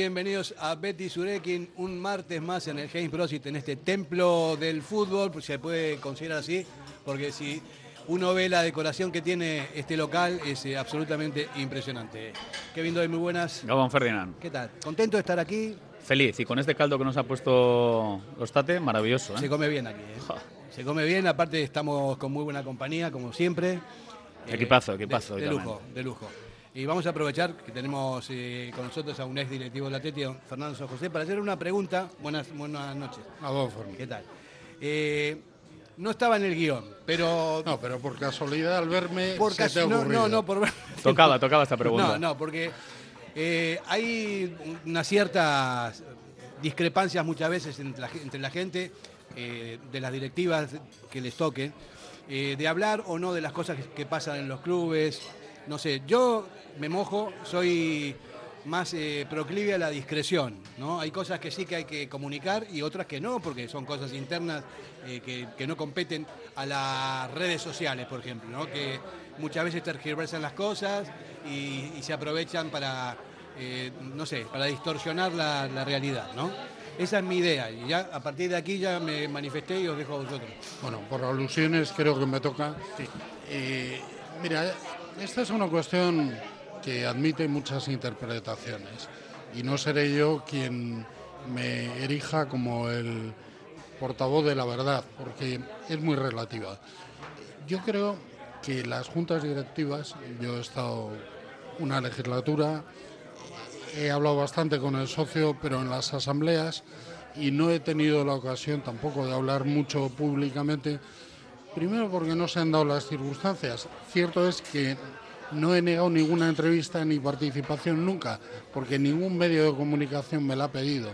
Bienvenidos a Betty Surekin, un martes más en el James Brosit, en este templo del fútbol, pues se puede considerar así, porque si uno ve la decoración que tiene este local, es eh, absolutamente impresionante. Kevin Doy, muy buenas. Gabón Ferdinand. ¿Qué tal? ¿Contento de estar aquí? Feliz, y con este caldo que nos ha puesto Ostate, maravilloso. ¿eh? Se come bien aquí, ¿eh? Se come bien, aparte estamos con muy buena compañía, como siempre. Equipazo, equipazo. De, de lujo, de lujo. Y vamos a aprovechar que tenemos eh, con nosotros a un ex directivo de la TETI, Fernando San José, para hacer una pregunta. Buenas, buenas noches. A vos, ¿Qué tal? Eh, no estaba en el guion, pero... No, pero por casualidad al verme por se te ha no, no, no, por Tocaba, tocaba esta pregunta. No, no, porque eh, hay unas ciertas discrepancias muchas veces entre la, gente, eh, de las directivas que les toque, eh, de hablar o no de las cosas que, pasan en los clubes. No sé, yo me mojo, soy más proclive a la discreción, ¿no? Hay cosas que sí que hay que comunicar y otras que no, porque son cosas internas que, que no competen a las redes sociales, por ejemplo, ¿no? Que muchas veces tergiversan las cosas y, y se aprovechan para, eh, no sé, para distorsionar la, la realidad, ¿no? Esa es mi idea y ya a partir de aquí ya me manifesté y os dejo a vosotros. Bueno, por alusiones creo que me toca. Eh, mira, esta es una cuestión que admite muchas interpretaciones y no seré yo quien me erija como el portavoz de la verdad, porque es muy relativa. Yo creo que las juntas directivas, yo he estado una legislatura, he hablado bastante con el socio, pero en las asambleas y no he tenido la ocasión tampoco de hablar mucho públicamente, primero porque no se han dado las circunstancias. Cierto es que no he negado ninguna entrevista ni participación nunca, porque ningún medio de comunicación me la ha pedido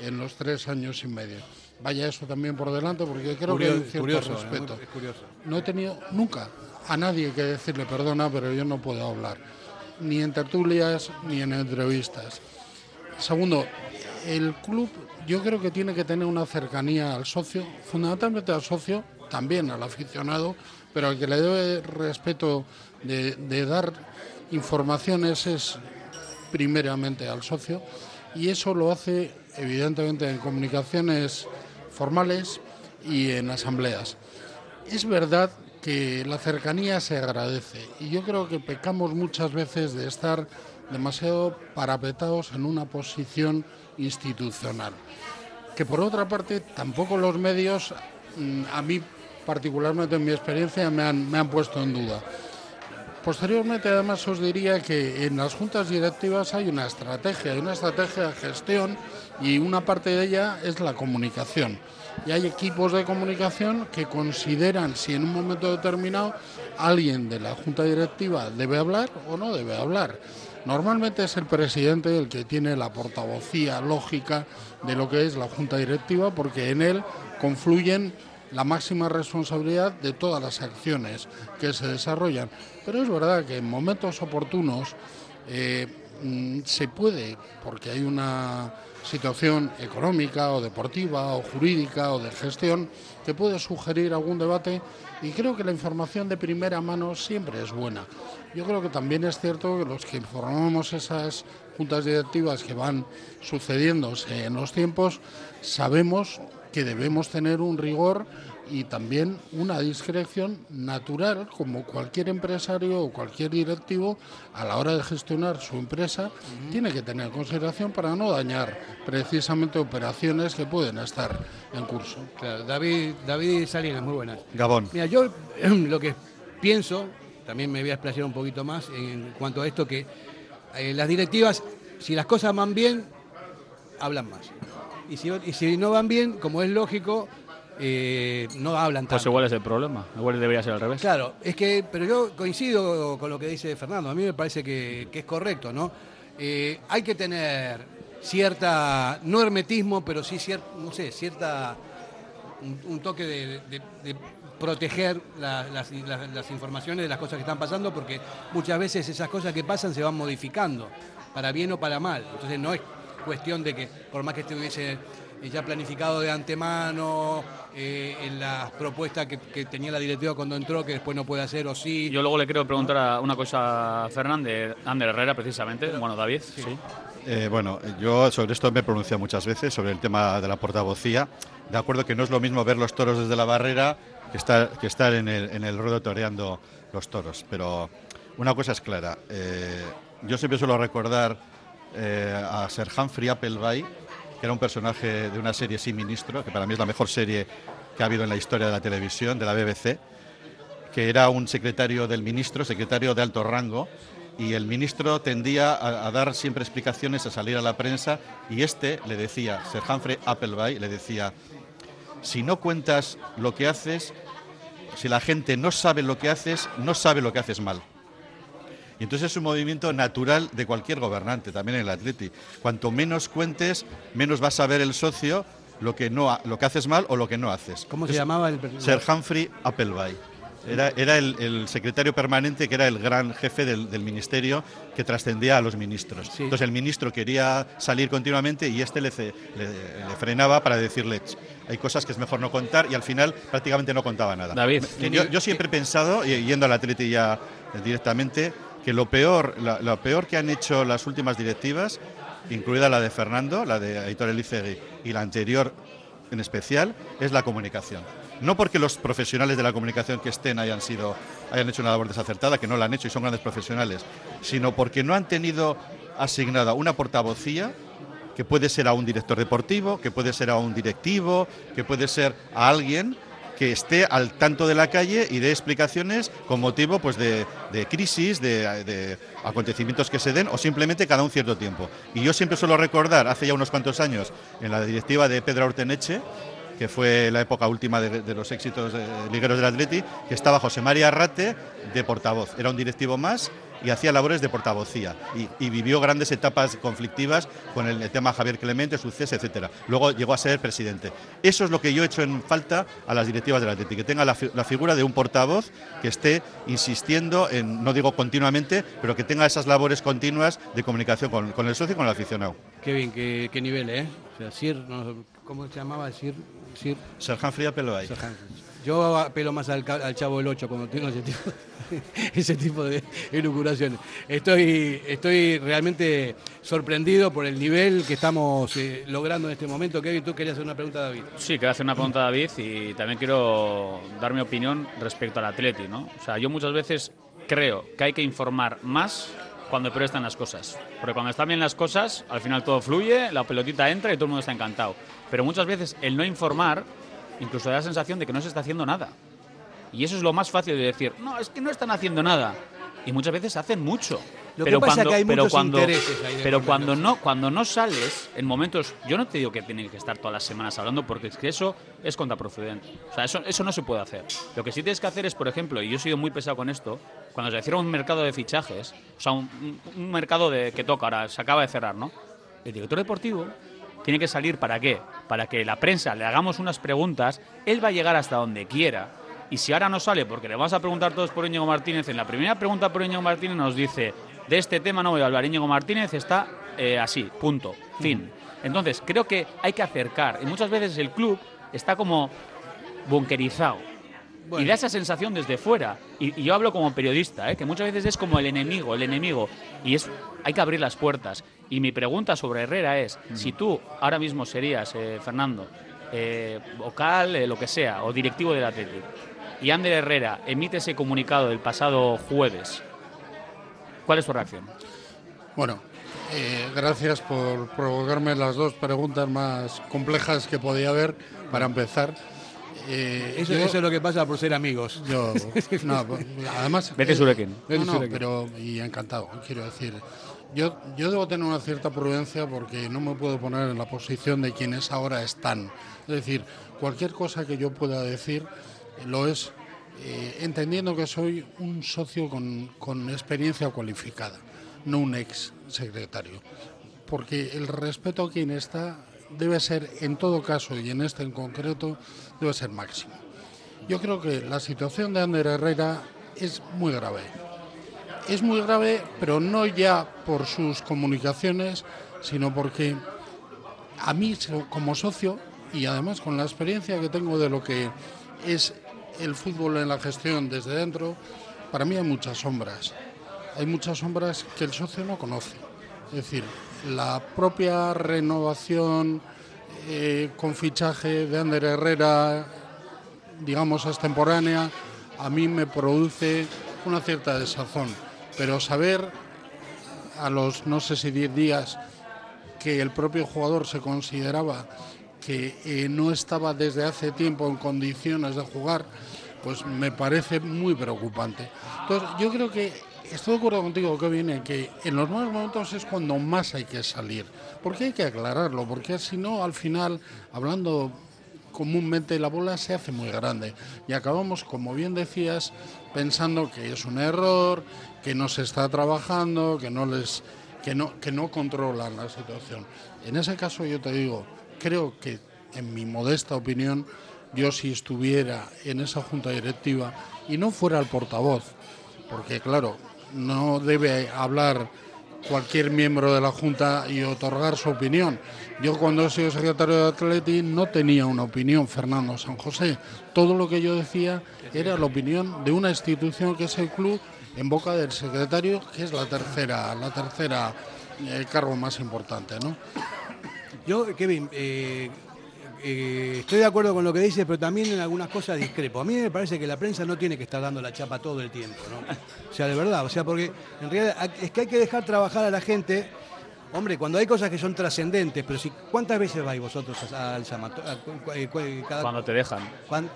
en los tres años y medio. Vaya eso también por delante, porque creo que hay un cierto curioso, respeto. ¿eh? Curioso. No he tenido nunca a nadie que decirle perdona, pero yo no puedo hablar, ni en tertulias ni en entrevistas. Segundo, el club yo creo que tiene que tener una cercanía al socio, fundamentalmente al socio, también al aficionado, pero al que le debe respeto de, de dar informaciones es primeramente al socio y eso lo hace evidentemente en comunicaciones formales y en asambleas. Es verdad que la cercanía se agradece y yo creo que pecamos muchas veces de estar demasiado parapetados en una posición institucional. Que por otra parte tampoco los medios, mm, a mí particularmente en mi experiencia, me han, me han puesto en duda. Posteriormente, además, os diría que en las juntas directivas hay una estrategia, hay una estrategia de gestión y una parte de ella es la comunicación. Y hay equipos de comunicación que consideran si en un momento determinado alguien de la junta directiva debe hablar o no debe hablar. Normalmente es el presidente el que tiene la portavocía lógica de lo que es la junta directiva porque en él confluyen la máxima responsabilidad de todas las acciones que se desarrollan. Pero es verdad que en momentos oportunos eh, mm, se puede, porque hay una situación económica o deportiva o jurídica o de gestión que puede sugerir algún debate y creo que la información de primera mano siempre es buena. Yo creo que también es cierto que los que formamos esas juntas directivas que van sucediéndose en los tiempos, sabemos que debemos tener un rigor y también una discreción natural, como cualquier empresario o cualquier directivo, a la hora de gestionar su empresa, tiene que tener en consideración para no dañar precisamente operaciones que pueden estar en curso. Claro, David, David Salinas, muy buenas. Gabón. Mira, yo lo que pienso, también me voy a explayar un poquito más en cuanto a esto, que eh, las directivas, si las cosas van bien, hablan más. Y si, y si no van bien, como es lógico, eh, no hablan tanto. Pues igual es el problema. Igual debería ser al revés. Claro, es que, pero yo coincido con lo que dice Fernando, a mí me parece que, que es correcto, ¿no? Eh, hay que tener cierta, no hermetismo, pero sí cierta, no sé, cierta, un, un toque de, de- de proteger la- las, las- las informaciones de las cosas que están pasando, porque muchas veces esas cosas que pasan se van modificando, para bien o para mal. Entonces no es cuestión de que por más que estuviese ya planificado de antemano eh, en las propuestas que, tenía la directiva cuando entró, que después no puede hacer o sí. Yo luego le quiero preguntar una cosa a Fernández, Ander Herrera precisamente, bueno, David, sí. Eh, bueno, yo sobre esto me he pronunciado muchas veces, sobre el tema de la portavocía. De acuerdo que no es lo mismo ver los toros desde la barrera que estar, que estar en, el, en el ruedo toreando los toros. Pero una cosa es clara. Eh, yo siempre suelo recordar a Sir Humphrey Appleby, que era un personaje de una serie Sin Ministro, que para mí es la mejor serie que ha habido en la historia de la televisión, de la BBC, que era un secretario del ministro, secretario de alto rango, y el ministro tendía a, dar siempre explicaciones, a salir a la prensa, y este le decía, Sir Humphrey Appleby, le decía, si no cuentas lo que haces, si la gente no sabe lo que haces, no sabe lo que haces mal. Y entonces es un movimiento natural de cualquier gobernante, también en el Atleti. Cuanto menos cuentes, menos va a saber el socio lo que, no, lo que haces mal o lo que no haces. ¿Cómo se llamaba el Sir Humphrey Appleby. Era, era el, secretario permanente que era el gran jefe del, ministerio que trascendía a los ministros. Entonces el ministro quería salir continuamente y este le, frenaba para decirle hay cosas que es mejor no contar y al final prácticamente no contaba nada. David, yo, yo siempre he pensado, yendo al Atleti ya directamente, que lo peor, lo peor que han hecho las últimas directivas, incluida la de Fernando, la de Aitor Elizegui y la anterior en especial, es la comunicación. No porque los profesionales de la comunicación que estén hayan sido hayan hecho una labor desacertada, que no la han hecho y son grandes profesionales, sino porque no han tenido asignada una portavocía que puede ser a un director deportivo, que puede ser a un directivo, que puede ser a alguien que esté al tanto de la calle y dé explicaciones con motivo pues, de, crisis, de, acontecimientos que se den o simplemente cada un cierto tiempo. Y yo siempre suelo recordar, hace ya unos cuantos años, en la directiva de Pedro Orteneche, que fue la época última de, los éxitos ligueros del Atleti, que estaba José María Arrate de portavoz. Era un directivo más y hacía labores de portavocía y, vivió grandes etapas conflictivas con el, tema Javier Clemente, su cese, etcétera. Luego llegó a ser presidente. Eso es lo que yo he hecho en falta a las directivas del Atlético, que tenga la, figura de un portavoz que esté insistiendo en, no digo continuamente, pero que tenga esas labores continuas de comunicación con, el socio y con el aficionado. Qué bien, qué, nivel, ¿eh? O sea, ¿cómo se llamaba? Sir, Sir, Sir Humphrey ahí. Yo apelo más al, Chavo del 8 cuando tengo ese tipo, ese tipo de elucuraciones. Estoy, estoy realmente sorprendido por el nivel que estamos eh, logrando en este momento. Kevin, tú querías hacer una pregunta a David. Sí, quería hacer una pregunta a David y también quiero dar mi opinión respecto al Atleti. ¿no? O sea, yo muchas veces creo que hay que informar más cuando peor están las cosas. Porque cuando están bien las cosas, al final todo fluye, la pelotita entra y todo el mundo está encantado. Pero muchas veces el no informar incluso da la sensación de que no se está haciendo nada. Y eso es lo más fácil de decir, no, es que no están haciendo nada. Y muchas veces hacen mucho. pero cuando, pero cuando, pero cuando no, cuando no sales, en momentos, yo no te digo que tienen que estar todas las semanas hablando, porque es que eso es contraprocedente. O sea, eso, eso no se puede hacer. Lo que sí tienes que hacer es, por ejemplo, y yo he sido muy pesado con esto, cuando se cierra un mercado de fichajes, o sea, un, un mercado de, que toca, ahora se acaba de cerrar, ¿no? El director deportivo tiene que salir para qué? Para que la prensa le hagamos unas preguntas, él va a llegar hasta donde quiera. Y si ahora no sale, porque le vamos a preguntar todos por Íñigo Martínez, en la primera pregunta por Íñigo Martínez nos dice, de este tema no voy a hablar, Íñigo Martínez está eh, así, punto, fin. Entonces, creo que hay que acercar, y muchas veces el club está como bunkerizado. Y da esa sensación desde fuera. Y, yo hablo como periodista, ¿eh? que muchas veces es como el enemigo, el enemigo. Y es, hay que abrir las puertas. Y mi pregunta sobre Herrera es, mm. si tú ahora mismo serías, eh, Fernando, eh, vocal, eh, lo que sea, o directivo del Atlético, y Ander Herrera emite ese comunicado del pasado jueves, ¿cuál es tu reacción? Bueno, gracias por provocarme las dos preguntas más complejas que podía haber para empezar. Eso, es lo que pasa por ser amigos. Yo, no, además. Vete Surekin. No, pero y encantado, quiero decir. Yo, yo debo tener una cierta prudencia porque no me puedo poner en la posición de quienes ahora están. Es decir, cualquier cosa que yo pueda decir lo es eh, entendiendo que soy un socio con, con experiencia cualificada, no un ex secretario. Porque el respeto a quien está debe ser, en todo caso y en este en concreto, debe ser máximo. Yo creo que la situación de Ander Herrera es muy grave es muy grave, pero no ya por sus comunicaciones, sino porque a mí como socio y además con la experiencia que tengo de lo que es el fútbol en la gestión desde dentro, para mí hay muchas sombras. Hay muchas sombras que el socio no conoce. Es decir, la propia renovación eh, con fichaje de Ander Herrera, digamos, extemporánea, a mí me produce una cierta desazón. Pero saber a los, no sé si 10 días, que el propio jugador se consideraba que eh, no estaba desde hace tiempo en condiciones de jugar, pues me parece muy preocupante. Entonces, yo creo que estoy de acuerdo contigo, que viene, que en los nuevos momentos es cuando más hay que salir. Porque hay que aclararlo, porque si no, al final, hablando comúnmente, la bola se hace muy grande. Y acabamos, como bien decías, pensando que es un error, que no se está trabajando, que no les que no, que no controlan la situación. En ese caso yo te digo, creo que en mi modesta opinión, yo si estuviera en esa junta directiva y no fuera el portavoz, porque claro, no debe hablar cualquier miembro de la Junta y otorgar su opinión. Yo cuando he sido secretario de Atleti no tenía una opinión, Fernando San José. Todo lo que yo decía era la opinión de una institución que es el club en boca del secretario, que es la tercera, la tercera eh, cargo más importante, ¿no? Yo, Kevin, eh, eh, estoy de acuerdo con lo que dices, pero también en algunas cosas discrepo. A mí me parece que la prensa no tiene que estar dando la chapa todo el tiempo, ¿no? O sea, de verdad, o sea, porque en realidad es que hay que dejar trabajar a la gente. Hombre, cuando hay cosas que son trascendentes, pero si ¿cuántas veces vais vosotros al Samato? Cuando te dejan.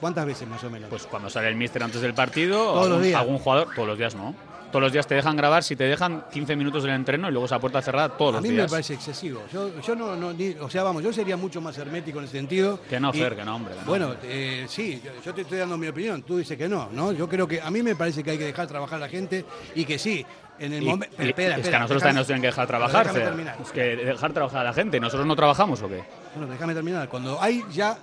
¿Cuántas veces más o menos? Pues cuando sale el míster antes del partido, todos los días. algún jugador, todos los días no todos los días te dejan grabar, si te dejan 15 minutos del entreno y luego esa puerta cerrada todos los días. A mí me parece excesivo. Yo, no, o sea, vamos, yo sería mucho más hermético en ese sentido. Que no, Fer, que no, hombre. bueno, eh, sí, yo, te estoy dando mi opinión, tú dices que no, ¿no? Yo creo que a mí me parece que hay que dejar trabajar a la gente y que sí, en el momento. Es que a nosotros también nos tienen que dejar trabajar. Es que dejar trabajar a la gente. ¿Nosotros no trabajamos o qué? Bueno, déjame terminar. Cuando hay ya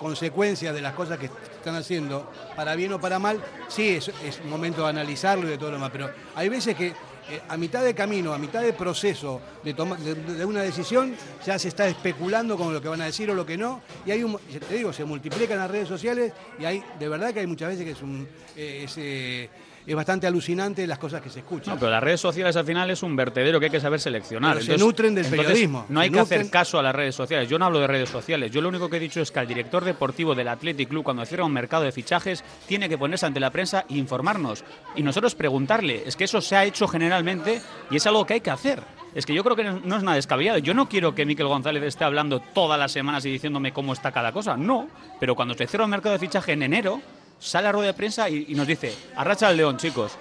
consecuencias de las cosas que están haciendo, para bien o para mal, sí es, es momento de analizarlo y de todo lo demás, pero hay veces que eh, a mitad de camino, a mitad de proceso de, de, una decisión, ya se está especulando con lo que van a decir o lo que no, y hay un, te digo, se multiplican las redes sociales y hay, de verdad que hay muchas veces que es un... Eh, es bastante alucinante las cosas que se escuchan. No, pero las redes sociales al final es un vertedero que hay que saber seleccionar. se nutren del periodismo. No hay que hacer caso a las redes sociales. Yo no hablo de redes sociales. Yo lo único que he dicho es que el director deportivo del Athletic Club, cuando cierra un mercado de fichajes, tiene que ponerse ante la prensa e informarnos. Y nosotros preguntarle. Es que eso se ha hecho generalmente y es algo que hay que hacer. Es que yo creo que no es nada descabellado. Yo no quiero que Miquel González esté hablando todas las semanas y diciéndome cómo está cada cosa. No, pero cuando se cierra un mercado de fichaje en enero, sale a rueda de prensa y, nos dice, arracha al león, chicos.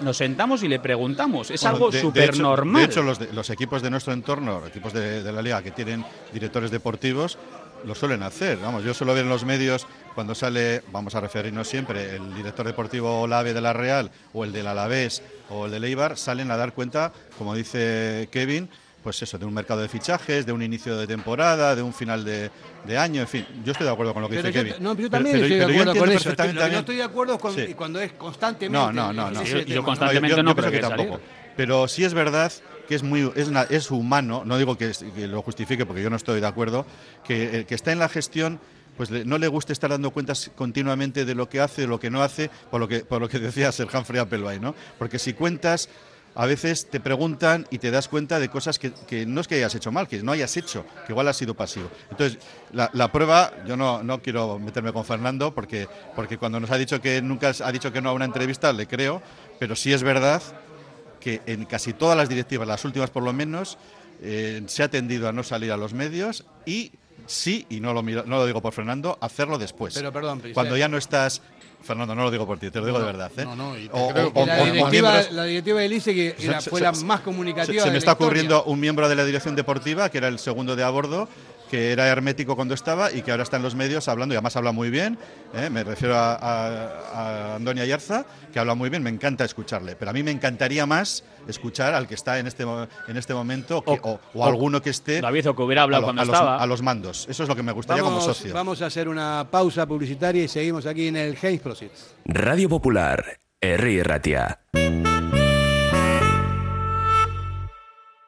Nos sentamos y le preguntamos. Es algo súper normal. De hecho, los, equipos de nuestro entorno, equipos de, la liga que tienen directores deportivos, lo suelen hacer. Vamos, yo suelo ver en los medios cuando sale, vamos a referirnos siempre, el director deportivo Olave de la Real o el del Alavés o el de Leibar, salen a dar cuenta, como dice Kevin, pues eso, de un mercado de fichajes, de un inicio de temporada, de un final de, año, en fin. Yo estoy de acuerdo con lo que dice Kevin. No, yo también estoy de acuerdo con eso. Lo no estoy de acuerdo con cuando es constantemente. No, no, no. no. Yo, constantemente no, creo que, tampoco. Pero sí es verdad que es muy es, es humano, no digo que, lo justifique porque yo no estoy de acuerdo, que el que está en la gestión pues no le guste estar dando cuentas continuamente de lo que hace, de lo que no hace, por lo que, por lo que decía Ser Humphrey Appleby, ¿no? Porque si cuentas a veces te preguntan y te das cuenta de cosas que, no es que hayas hecho mal, que no hayas hecho, que igual has sido pasivo. Entonces, la, prueba, yo no, no, quiero meterme con Fernando porque, porque cuando nos ha dicho que nunca ha dicho que no a una entrevista, le creo, pero sí es verdad que en casi todas las directivas, las últimas por lo menos, eh, se ha tendido a no salir a los medios y sí, y no lo, no lo digo por Fernando, hacerlo después. Pero perdón, Cuando ya no estás Fernando, no lo digo por ti, te lo digo de verdad. ¿eh? No, no, y la, directiva, la, directiva, del ICE, que fue la más comunicativa. Se, me está ocurriendo un miembro de la dirección deportiva, que era el segundo de a bordo, que era hermético cuando estaba y que ahora está en los medios hablando, y además habla muy bien, ¿eh? me refiero a, a, Andonia Yarza, que habla muy bien, me encanta escucharle, pero a mí me encantaría más escuchar al que está en este, en este momento o, alguno que esté David, o que hubiera hablado cuando los, estaba. a los mandos. Eso es lo que me gustaría como socio. Vamos a hacer una pausa publicitaria y seguimos aquí en el Hayes Proceeds. Radio Popular, R. Ratia.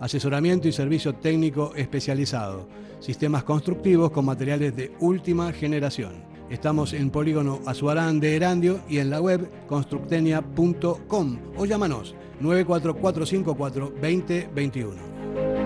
asesoramiento y servicio técnico especializado, sistemas constructivos con materiales de última generación. Estamos en Polígono Azuarán de Erandio y en la web constructenia.com o llámanos 94454 2021.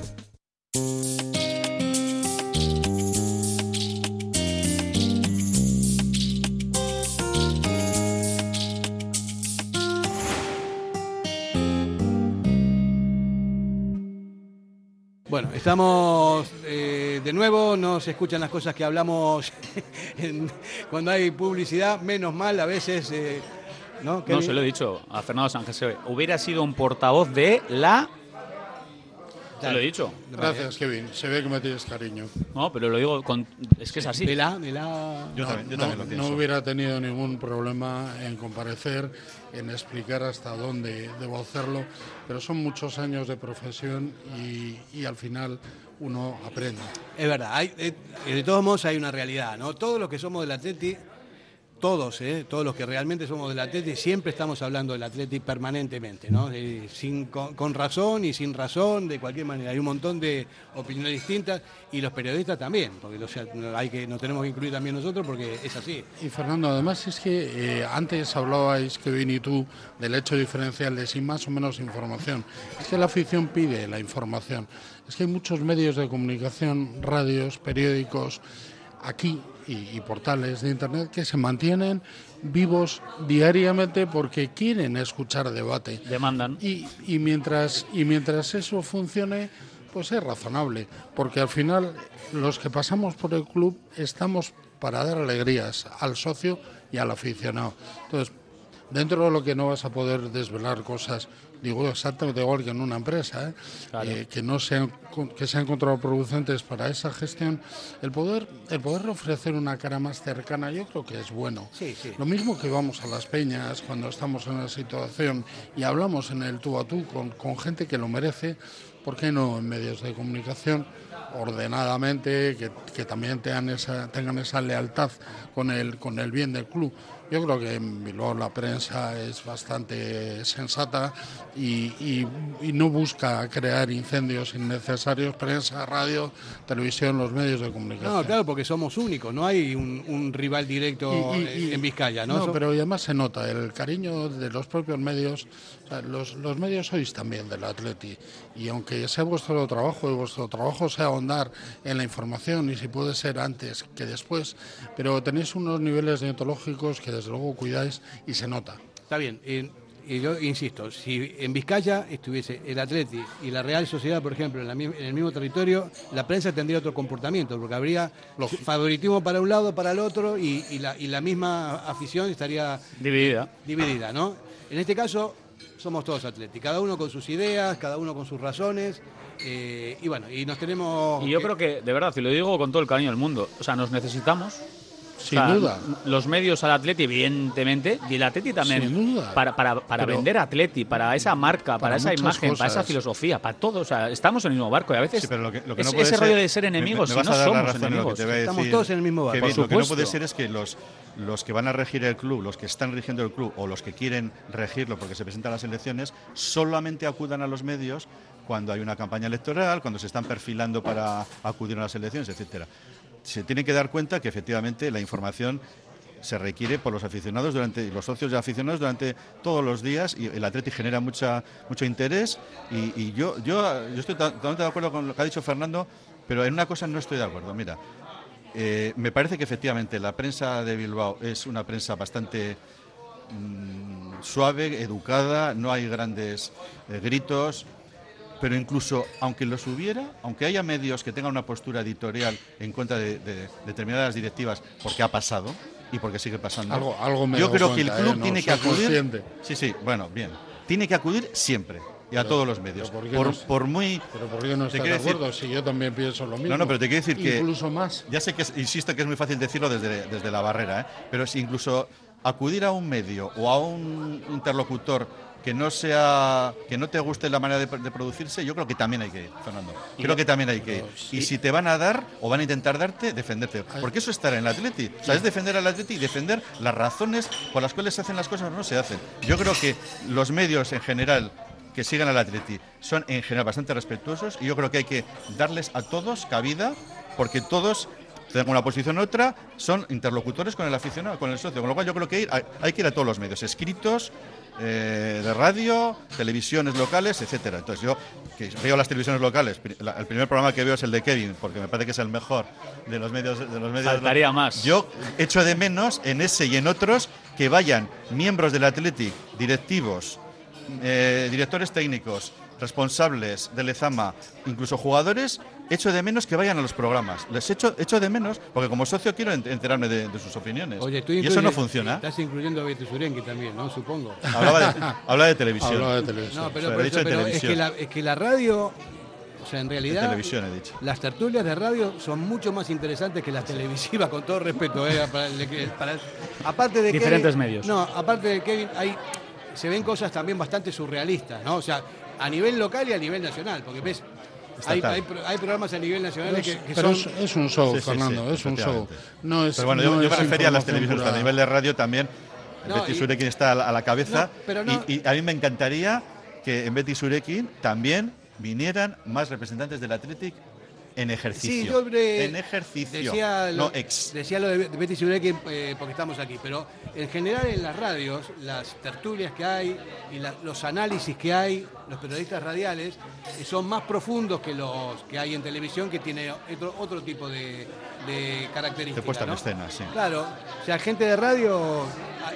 Estamos eh, de nuevo, no se escuchan las cosas que hablamos en- cuando hay publicidad, menos mal a veces, eh, ¿no? No, se lo he dicho a Fernando San José. Hubiera sido un portavoz de la... Se lo he dicho. Gracias, Kevin. Se ve que me tienes cariño. No, pero lo digo con... Es que es así. De la, de la... Yo No, también, yo no- también lo no pienso. hubiera tenido ningún problema en comparecer, en explicar hasta dónde debo hacerlo, pero son muchos años de profesión y, y al final uno aprende. Es verdad, hay, eh, de todos modos hay una realidad, ¿no? Todos los que somos del Atleti, todos, ¿eh? todos los que realmente somos del Atleti, siempre estamos hablando del Atleti permanentemente, ¿no? Con, razón y sin razón, de cualquier manera. Hay un montón de opiniones distintas y los periodistas también, porque hay que, nos tenemos que incluir también nosotros porque es así. Y Fernando, además es que eh, antes hablabais, Kevin y tú, del hecho diferencial de sin más o menos información. Es que la afición pide la información. Es que hay muchos medios de comunicación, radios, periódicos, aquí y, y portales de Internet que se mantienen vivos diariamente porque quieren escuchar debate. Demandan. Y, y mientras, y mientras eso funcione, pues es razonable, porque al final los que pasamos por el club estamos para dar alegrías al socio y al aficionado. Entonces, dentro de lo que no vas a poder desvelar cosas, digo exactamente igual que en una empresa, ¿eh? Claro. Eh, que no sean que sean contraproducentes para esa gestión, el poder el poder ofrecer una cara más cercana, yo creo que es bueno. Sí, sí. Lo mismo que vamos a las peñas cuando estamos en una situación y hablamos en el tú a tú con, con gente que lo merece, ¿por qué no en medios de comunicación ordenadamente, que, que también tengan esa, tengan esa lealtad con el, con el bien del club? Yo creo que en Bilbao la prensa es bastante sensata y, y- y no busca crear incendios innecesarios, prensa, radio, televisión, los medios de comunicación. No, claro, porque somos únicos, no hay un, un rival directo Y- en Vizcaya, ¿no? So- pero además se nota el cariño de los propios medios. Los, los medios sois también del Atleti. Y aunque sea vuestro trabajo y vuestro trabajo sea ahondar en la información y si puede ser antes que después, pero tenéis unos niveles deontológicos que desde luego cuidáis y se nota. Está bien. y yo insisto, si en Vizcaya estuviese el Atleti y la Real Sociedad, por ejemplo, en, la mi- en el mismo territorio, la prensa tendría otro comportamiento, porque habría Lógico. favoritismo para un lado, para el otro, y, y la, y la misma afición estaría Dividida. dividida, ¿no? En este caso, somos todos atletas, cada uno con sus ideas, cada uno con sus razones, eh, y bueno, y nos tenemos... Y yo creo que, de verdad, y lo digo con todo el cariño del mundo, o sea, nos necesitamos. Sin O sea, duda. Los medios al Atleti, evidentemente, y el Atleti también. Sin duda. Para, para, para vender Atleti, para esa marca, para, para esa imagen, para esa filosofía, para todo. O sea, estamos en el mismo barco y a veces Sí, pero lo que, lo que es- no puede ese ser- rollo de ser me- enemigos, me si no somos en enemigos. Estamos decir, todos en el mismo barco. Kevin, Por lo que no puede ser es que los, los que van a regir el club, los que están rigiendo el club o los que quieren regirlo porque se presentan las elecciones, solamente acudan a los medios cuando hay una campaña electoral, cuando se están perfilando para acudir a las elecciones, etcétera. Se tienen que dar cuenta que efectivamente la información se requiere por los aficionados durante los socios y aficionados durante todos los días y el Atleti genera mucha mucho interés y, yo yo yo estoy to- totalmente de acuerdo con lo que ha dicho Fernando pero en una cosa no estoy de acuerdo. Mira eh, me parece que efectivamente la prensa de Bilbao es una prensa bastante mm, suave educada no hay grandes eh, gritos pero incluso aunque los hubiera, aunque haya medios que tengan una postura editorial en contra de, de determinadas directivas, porque ha pasado y porque sigue pasando, Algo- algo me yo creo que el club ¿eh? No tiene que acudir. consciente. Sí, sí, bueno, bien. Tiene que acudir siempre y a todos los medios. pero ¿por qué Por, no- por muy. Pero ¿por qué no Te estás de decir- acuerdo? si yo también pienso lo mismo. No, no, pero te quiero decir que. Incluso más. Ya sé que, es- insisto, que es muy fácil decirlo desde, desde la barrera, ¿eh? pero si incluso acudir a un medio o a un interlocutor que no sea que no te guste la manera de, de producirse, yo creo que también hay que ir, Fernando. Creo que también hay que ir. Y si te van a dar o van a intentar darte, defenderte. Porque eso es estar en el Atleti. O sea, es defender al Atleti y defender las razones por las cuales se hacen las cosas o no se hacen. Yo creo que los medios en general que sigan al Atleti son en general bastante respetuosos y yo creo que hay que darles a todos cabida porque todos tengan una posición u otra, son interlocutores con el aficionado, con el socio. Con lo cual yo creo que ir- hay, hay que ir a todos los medios, escritos, eh, de radio, televisiones locales, etcétera. Entonces yo que veo las televisiones locales, la- el primer programa que veo es el de Kevin, porque me parece que es el mejor de los medios de los medios. Faltaría más. Yo echo de menos en ese y en otros que vayan miembros del Athletic, directivos, eh, directores técnicos, responsables del Lezama, incluso jugadores, echo de menos que vayan a los programas. Les echo, echo de menos, porque como socio quiero ent- enterarme de, de sus opiniones. Oye, tú y eso no funciona. Estás incluyendo a Betty Surenki también, ¿no? Supongo. Hablaba de, hablaba de televisión. Hablaba de televisión. No, pero, O sea, por eso- es, que la, es que la radio, o sea, en realidad, televisión, he dicho. las tertulias de radio son mucho más interesantes que las televisivas, con todo respeto. ¿eh? Para el- aparte de Diferentes Kevin- medios. No, aparte de Kevin, hay, se ven cosas también bastante surrealistas, ¿no? O sea, a nivel local y a nivel nacional, porque ves, hay, hay hay programas a nivel nacional Es- que, que pero son... es, es un show, Sí, sí, Fernando, sí, es un show. No es, Pero bueno, no yo, yo me refería a las televisiones, a nivel de radio también. No, Betty y- Surekin está a la, a la cabeza. No, pero no- y, y a mí me encantaría que en Betty Surekin también vinieran más representantes del Athletic en ejercicio. Sí, yo eh, en ejercicio, decía lo, no ex. decía lo de Betty Surekin eh, porque estamos aquí, pero en general en las radios, las tertulias que hay y la- los análisis que hay, los periodistas radiales, eh, son más profundos que los que hay en televisión, que tiene otro, otro tipo de, de características. De puesta en ¿no? escena, sí. Claro, o sea, gente de radio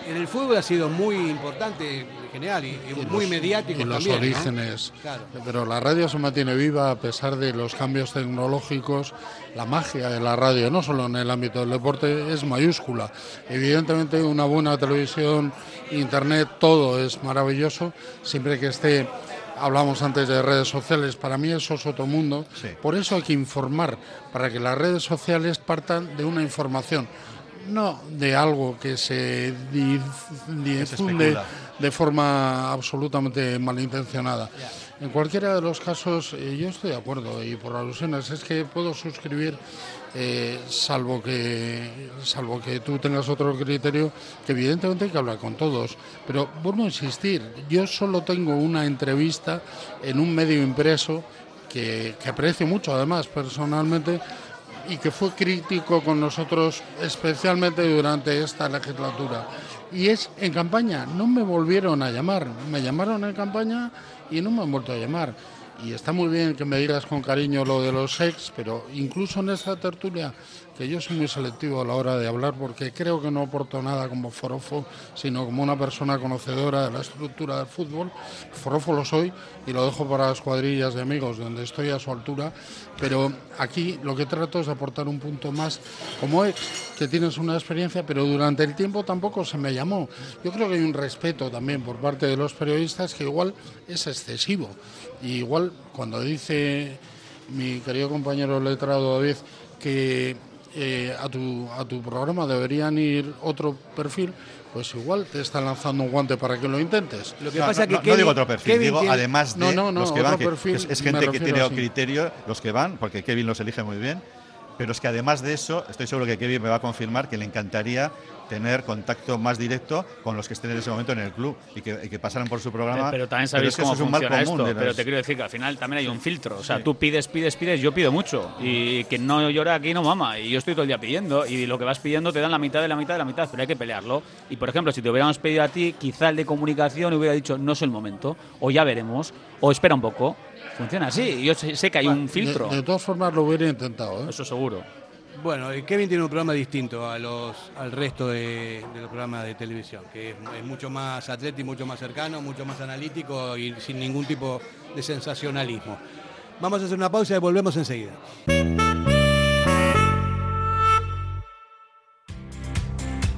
en el fútbol ha sido muy importante en general y, y Y muy los- mediático y los también. ¿no? orígenes. Claro. Pero la radio se mantiene viva a pesar de los cambios tecnológicos. La magia de la radio, no solo en el ámbito del deporte, es mayúscula. Evidentemente, una buena televisión, internet, todo es maravilloso, siempre que esté. Hablamos antes de redes sociales, para mí eso es otro mundo. Sí. Por eso hay que informar, para que las redes sociales partan de una información, no de algo que se di- difunde de forma absolutamente malintencionada. En cualquiera de los casos, eh, yo estoy de acuerdo y por alusiones es que puedo suscribir, eh, salvo que salvo que tú tengas otro criterio, que evidentemente hay que hablar con todos. Pero vuelvo a insistir, yo solo tengo una entrevista en un medio impreso que, que aprecio mucho, además personalmente, y que fue crítico con nosotros especialmente durante esta legislatura. Y es en campaña, no me volvieron a llamar, me llamaron en campaña y no me han vuelto a llamar. y está muy bien que me digas con cariño lo de los ex, pero incluso en esta tertulia que yo soy muy selectivo a la hora de hablar porque creo que no aporto nada como forofo, sino como una persona conocedora de la estructura del fútbol. Forofo lo soy y lo dejo para las cuadrillas de amigos donde estoy a su altura, pero aquí lo que trato es aportar un punto más como ex, que tienes una experiencia, pero durante el tiempo tampoco se me llamó. Yo creo que hay un respeto también por parte de los periodistas que igual es excesivo. Y igual cuando dice mi querido compañero letrado David que eh, a, tu, a tu programa deberían ir otro perfil, pues igual te están lanzando un guante para que lo intentes. Lo que No, pasa no, que no, no Kevin- digo otro perfil, Kevin digo tiene- además de los que van, que perfil, es, gente que tiene así. criterio, los que van, porque Kevin los elige muy bien, pero es que además de eso, estoy seguro que Kevin me va a confirmar que le encantaría tener contacto más directo con los que estén en ese momento en el club y que, y que pasaran por su programa. Pero también sabéis cómo es un mal funciona común esto. de Pero te quiero decir que al final también hay un filtro. O sea, tú pides, pides, pides, yo pido mucho. Y quien no llora aquí no mama. Y yo estoy todo el día pidiendo. Y lo que vas pidiendo te dan la mitad de la mitad de la mitad, pero hay que pelearlo. Y por ejemplo, si te hubiéramos pedido a ti, quizá el de comunicación hubiera dicho no es el momento, o ya veremos, o espera un poco. Funciona así. Yo sé, que hay un filtro. De, de todas formas lo hubiera intentado. ¿eh? Eso seguro. Bueno, Kevin tiene un programa distinto a los, al resto de, de los programas de televisión, que es, es mucho más atlético, mucho más cercano, mucho más analítico y sin ningún tipo de sensacionalismo. Vamos a hacer una pausa y volvemos enseguida.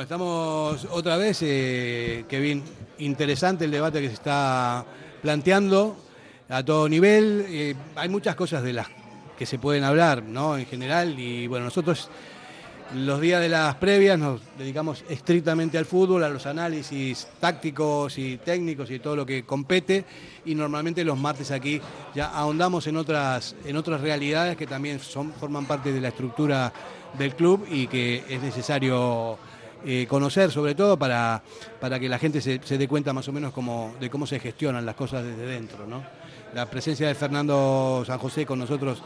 Estamos otra vez, eh, Kevin, interesante el debate que se está planteando a todo nivel. Eh, hay muchas cosas de las que se pueden hablar, ¿no? En general, y bueno, nosotros los días de las previas nos dedicamos estrictamente al fútbol, a los análisis tácticos y técnicos y todo lo que compete, y normalmente los martes aquí ya ahondamos en otras, en otras realidades que también son, forman parte de la estructura del club y que es necesario eh, conocer sobre todo para, para que la gente se, se dé cuenta más o menos cómo, de cómo se gestionan las cosas desde dentro. ¿no? La presencia de Fernando San José con nosotros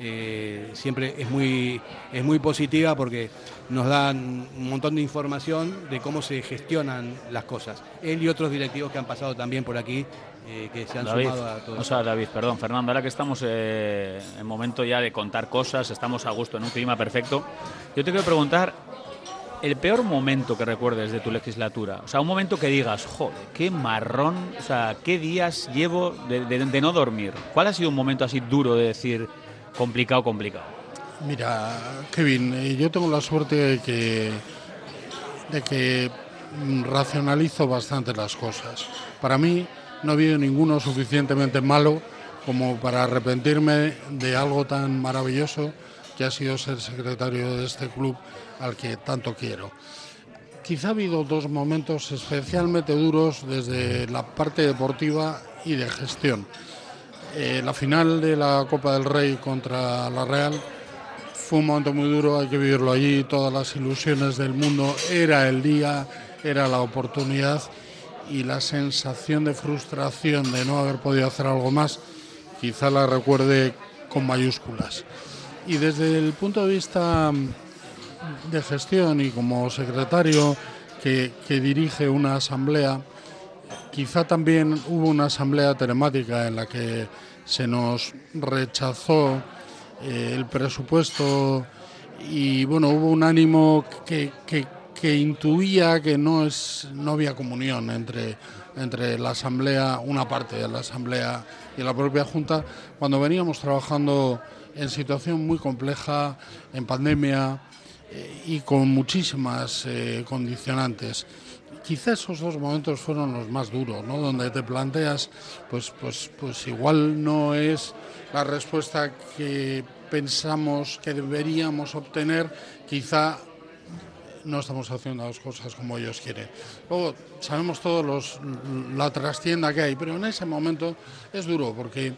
eh, siempre es muy, es muy positiva porque nos dan un montón de información de cómo se gestionan las cosas. Él y otros directivos que han pasado también por aquí, eh, que se han David, sumado a todo o esto. sea, David, perdón, Fernando, ahora que estamos eh, en momento ya de contar cosas, estamos a gusto, en un clima perfecto, yo te quiero preguntar el peor momento que recuerdes de tu legislatura. O sea, un momento que digas, joder, qué marrón, o sea, qué días llevo de, de- no dormir. ¿Cuál ha sido un momento así duro de decir complicado, complicado? Mira, Kevin, eh, yo tengo la suerte de que, de que racionalizo bastante las cosas. Para mí no ha habido ninguno suficientemente malo como para arrepentirme de algo tan maravilloso que ha sido ser secretario de este club al que tanto quiero. Quizá ha habido dos momentos especialmente duros desde la parte deportiva y de gestión. Eh, la final de la Copa del Rey contra la Real fue un momento muy duro, hay que vivirlo allí, todas las ilusiones del mundo, era el día, era la oportunidad y la sensación de frustración de no haber podido hacer algo más, quizá la recuerde con mayúsculas. Y desde el punto de vista mm, de gestión y como secretario que, dirige una asamblea, quizá también hubo una asamblea telemática en la que se nos rechazó eh, el presupuesto y bueno, hubo un ánimo que, que, que intuía que no, es, no había comunión entre, entre la Asamblea, una parte de la Asamblea y la propia Junta, cuando veníamos trabajando en situación muy compleja, en pandemia eh, y con muchísimas eh, condicionantes. Quizá esos dos momentos fueron los más duros, ¿no? Donde te planteas, pues, pues, pues igual no es la respuesta que pensamos que deberíamos obtener, quizá no estamos haciendo las cosas como ellos quieren. Luego sabemos todos los, la trastienda que hay, pero en ese momento es duro porque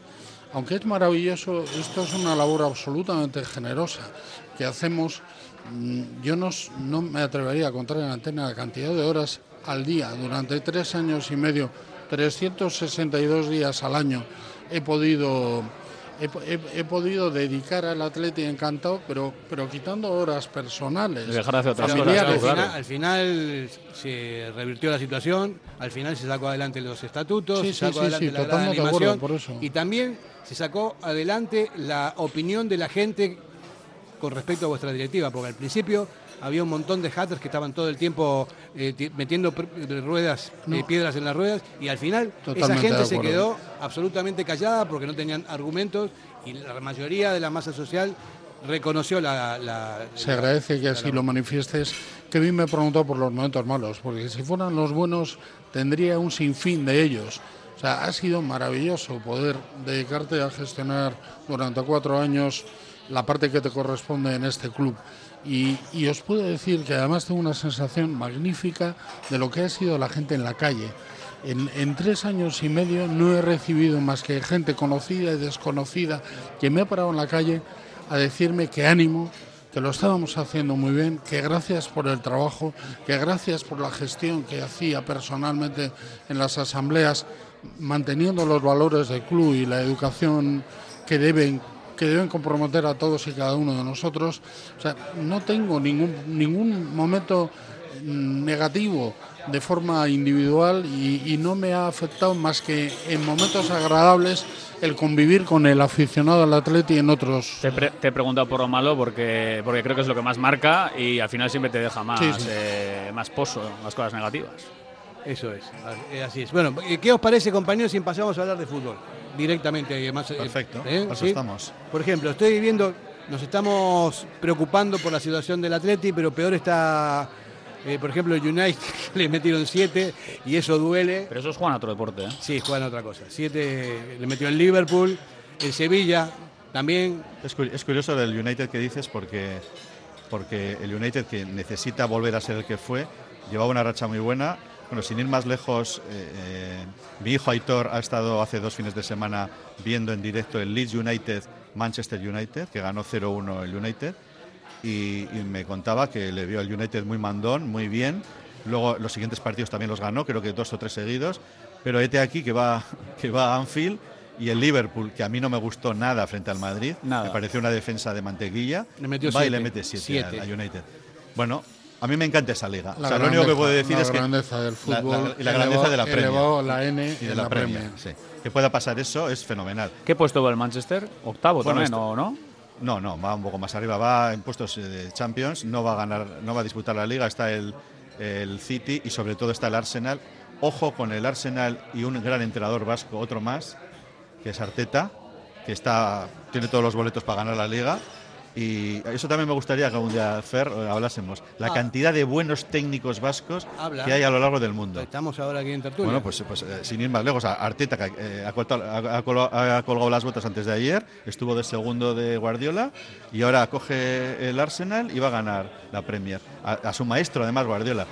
aunque es maravilloso, esto es una labor absolutamente generosa que hacemos. Mm, yo no, no me atrevería a contar en la antena la cantidad de horas al día durante tres años y medio, 362 días al año he podido he, podido dedicar al atleta encantado, pero, pero quitando horas personales. dejar de hacer otras al, final, se revirtió la situación, al final se sacó adelante los estatutos, se sacó adelante la gran animación, y también se sacó adelante la opinión de la gente con respecto a vuestra directiva, porque al principio había un montón de hatters que estaban todo el tiempo eh, metiendo ruedas, eh, piedras en las ruedas y al final esa gente se quedó absolutamente callada porque no tenían argumentos y la mayoría de la masa social reconoció la... se agradece que así lo manifiestes. Kevin me preguntó por los momentos malos, porque si fueran los buenos tendría un sinfín de ellos. O sea, ha sido maravilloso poder dedicarte a gestionar durante cuatro años la parte que te corresponde en este club. Y, os puedo decir que además tengo una sensación magnífica de lo que ha sido la gente en la calle. En, tres años y medio no he recibido más que gente conocida y desconocida que me ha parado en la calle a decirme que ánimo, que lo estábamos haciendo muy bien, que gracias por el trabajo, que gracias por la gestión que hacía personalmente en las asambleas, manteniendo los valores del club y la educación que deben que deben comprometer a todos y cada uno de nosotros. O sea, no tengo ningún, ningún momento mm, negativo de forma individual y, no me ha afectado más que en momentos agradables el convivir con el aficionado al atleti en otros. Te, he preguntado por lo malo porque, porque creo que es lo que más marca y al final siempre te deja más, eh, más pozo las cosas negativas. Eso es, así es. Bueno, ¿qué os parece, compañeros, si pasamos a hablar de fútbol? Directamente. Eh, Perfecto, ¿eh? estamos. Por ejemplo, estoy viendo, nos estamos preocupando por la situación del Atleti, pero peor está, eh, por ejemplo, el United, le metieron 7 y eso duele. Pero esos juegan a otro deporte, ¿eh? Sí, juegan a otra cosa. 7 le metió el Liverpool, el Sevilla también. Es, curioso el United que dices porque, porque el United que necesita volver a ser el que fue, llevaba una racha muy buena bueno, sin ir más lejos, eh, eh, mi hijo Aitor ha estado hace dos fines de semana viendo en directo el Leeds United Manchester United, que ganó 0-1 el United, y, me contaba que le vio al United muy mandón, muy bien. Luego los siguientes partidos también los ganó, creo que dos o tres seguidos. Pero este aquí que va, que va a Anfield y el Liverpool, que a mí no me gustó nada frente al Madrid, me pareció una defensa de mantequilla, le metió va y le mete 7 al United. Bueno, a mí me encanta esa liga. o sea, lo único que puedo decir es que. La grandeza del fútbol. y la grandeza de la Premier. la N y de la, Premier. Sí. Que pueda pasar eso es fenomenal. ¿Qué puesto va el Manchester? Octavo también, ¿o no? No, no, va un poco más arriba. Va en puestos de Champions. No va a ganar, no va a disputar la liga. Está el, el City y sobre todo está el Arsenal. Ojo con el Arsenal y un gran entrenador vasco, otro más, que es Arteta, que está, tiene todos los boletos para ganar la liga y eso también me gustaría que un día, Fer, hablásemos. La ah. cantidad de buenos técnicos vascos que hay a lo largo del mundo. Estamos ahora aquí en Tertulia. Bueno, pues, pues eh, sin ir más lejos, Arteta, que eh, ha, colgado, las botas antes de ayer, estuvo de segundo de Guardiola y ahora coge el Arsenal y va a ganar la Premier. A, su maestro, además, Guardiola.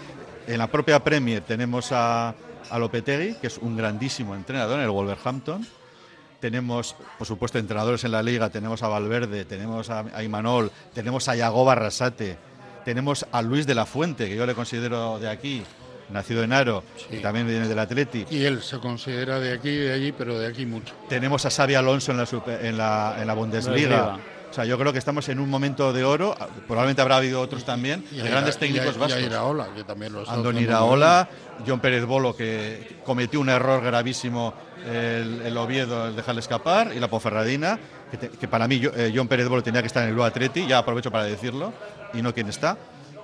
En la propia Premier tenemos a, a Lopetegui, que es un grandísimo entrenador en el Wolverhampton tenemos, por supuesto, entrenadores en la liga, tenemos a Valverde, tenemos a, Imanol, tenemos a Yago Barrasate, tenemos a Luis de la Fuente, que yo le considero de aquí nacido en Aro, y también viene del Atleti. Y él se considera de aquí y de allí, pero de aquí mucho. Tenemos a Xavi Alonso en la, super- en la, en la Bundesliga. O sea, yo creo que estamos en un momento de oro. Probablemente habrá habido otros también, Y de a- grandes y técnicos y vascos. Iraola, que también lo haciendo Iraola, John Pérez Bolo, que cometió un error gravísimo el, Oviedo, el dejarle escapar, y la Ponferradina, que, para mí yo- eh, John Pérez Bolo tenía que estar en el Atleti, ya aprovecho para decirlo, y no quien está.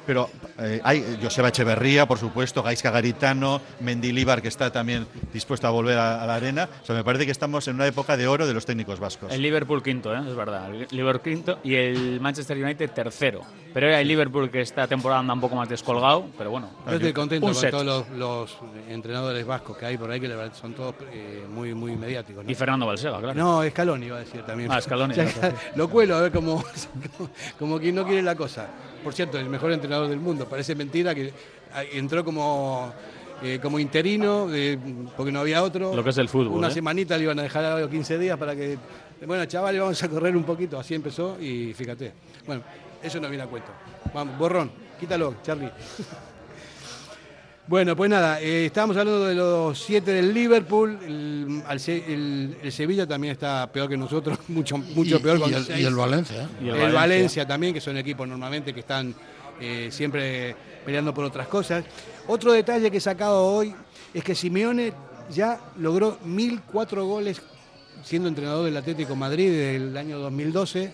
Pero eh, hay Joseba Echeverría, por supuesto, Gaisca Garitano, Mendilíbar, que está también dispuesto a volver a, a la arena. O sea, me parece que estamos en una época de oro de los técnicos vascos. El Liverpool quinto, ¿eh? es verdad. El Liverpool quinto y el Manchester United tercero. Pero era el Liverpool que esta temporada anda un poco más descolgado, pero bueno. Yo estoy contento con set. todos los, los entrenadores vascos que hay por ahí, que la verdad son todos eh, muy, muy mediáticos. ¿no? Y Fernando Balsega, claro. No, Escalón iba a decir también. Ah, Scaloni, lo cuelo, a ver cómo, como, como quien no quiere la cosa. Por cierto, el mejor entrenador del mundo. Parece mentira que ah, entró como, eh, como interino, eh, porque no había otro. Lo que es el fútbol, Una ¿eh? semanita le iban a dejar a los 15 días para que. Bueno, chavales, vamos a correr un poquito. Así empezó y fíjate. Bueno, eso no viene a cuento. Vamos, borrón, quítalo, Charlie. Bueno, pues nada, eh, estábamos hablando de los siete del Liverpool. El, Sevilla también está peor que nosotros, mucho, mucho Y- peor y con el- y el Valencia, ¿eh? Y el, el Valencia. Valencia. también, que son equipos normalmente que están eh, siempre peleando por otras cosas. Otro detalle que he sacado hoy es que Simeone ya logró 1.004 goles siendo entrenador del Atlético Madrid del año 2012,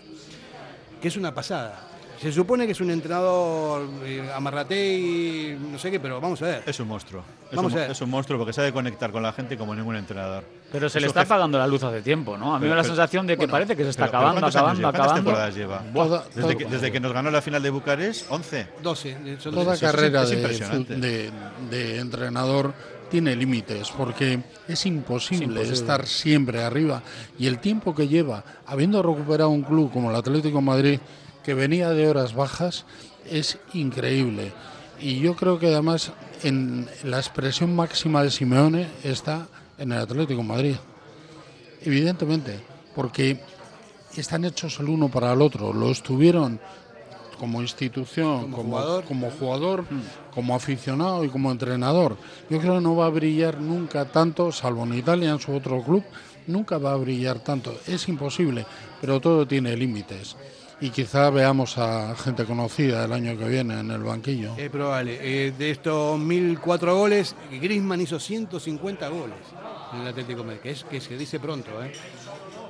que es una pasada. Se supone que es un entrenador eh, amarraté y no sé qué, pero vamos a ver. Es un monstruo. Es Vamos un, a ver. es un monstruo porque sabe conectar con la gente como ningún entrenador. Pero se le está apagando la luz hace tiempo, ¿no? A mí me da la pero- sensación de que bueno, parece que se está pero- pero acabando, ¿cuántos años acabando, lleva? ¿Cuántas acabando. temporadas lleva? Toda- desde, que, desde que nos ganó la final de Bucarest, 11. 12. eh, son Toda 12. carrera es de- de entrenador tiene límites porque es imposible, imposible. estar siempre arriba y el tiempo que lleva habiendo recuperado un club como el Atlético de Madrid que venía de horas bajas es increíble y yo creo que además en la expresión máxima de Simeone está en el Atlético de Madrid evidentemente porque están hechos el uno para el otro lo estuvieron como institución, Como como, jugador. como jugador, como aficionado y como entrenador. Yo creo que no va a brillar nunca tanto, salvo en Italia, en su otro club, nunca va a brillar tanto. Es imposible, pero todo tiene límites. Y quizá veamos a gente conocida el año que viene en el banquillo. Es probable. Eh, de estos 1.004 goles, Griezmann hizo 150 goles en el Atlético Madrid, que, es, que se dice pronto. ¿eh?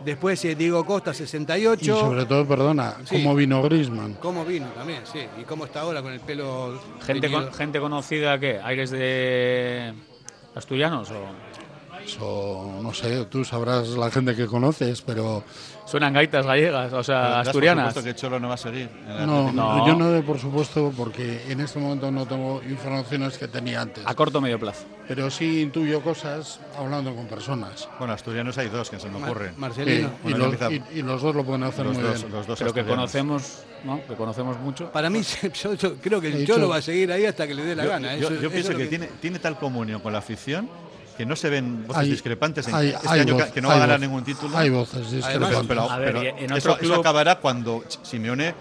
Después eh, Diego Costa, Y 68. sobre todo, perdona, Sí. cómo vino Griezmann. ¿Cómo vino también? Sí. ¿Y cómo está ahora con el pelo Gente, con- gente conocida, ¿qué? ¿Aires de asturianos o...? Eso, no sé, tú sabrás la gente que conoces, pero Suenan gaitas gallegas, o sea, Das por asturianas. supuesto que Cholo no va a seguir. no. No. yo no doy por supuesto porque en este momento no tengo informaciones que tenía antes. A corto o medio plazo. pero sí intuyo cosas hablando con personas. Bueno, asturianos hay dos que se me Mar- ocurren. Marcelino. Eh, y, Bueno, los, y- y los dos lo pueden hacer los, muy dos, bien. los dos Pero que conocemos, ¿no? Que conocemos mucho. Para mí, yo, yo creo que el Cholo va a seguir ahí hasta que le dé la Yo, gana. yo- Eso- yo eso pienso es lo que, tiene, tiene tal comunión con la afición que no se ven voces Hay- discrepantes en hay- este hay año voz- que, no va a ganar voz- ningún título. Hay voces pero, discrepantes. pero- A ver, pero en eso, otro eso club- acabará cuando Simeone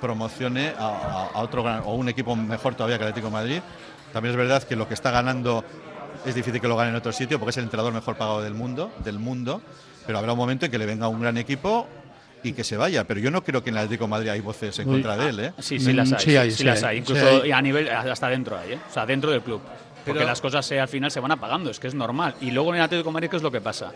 promocione a, a- otro gran, o un equipo mejor todavía que el Atlético de Madrid. También es verdad que lo que está ganando es difícil que lo gane en otro sitio porque es el entrenador mejor pagado del mundo, del mundo, pero habrá un momento en que le venga un gran equipo y que se vaya, pero yo no creo que en el Atlético de Madrid hay voces en Uy. contra de él, ¿eh? Sí, sí las Mm, hay. sí hay, sí sí las hay, Incluso hay. a nivel, hasta dentro hay, ¿eh? O sea, dentro del club. Porque Pero- las cosas se, al final se van apagando, es que es normal. Y luego en el Atlético de Madrid, ¿qué es lo que pasa?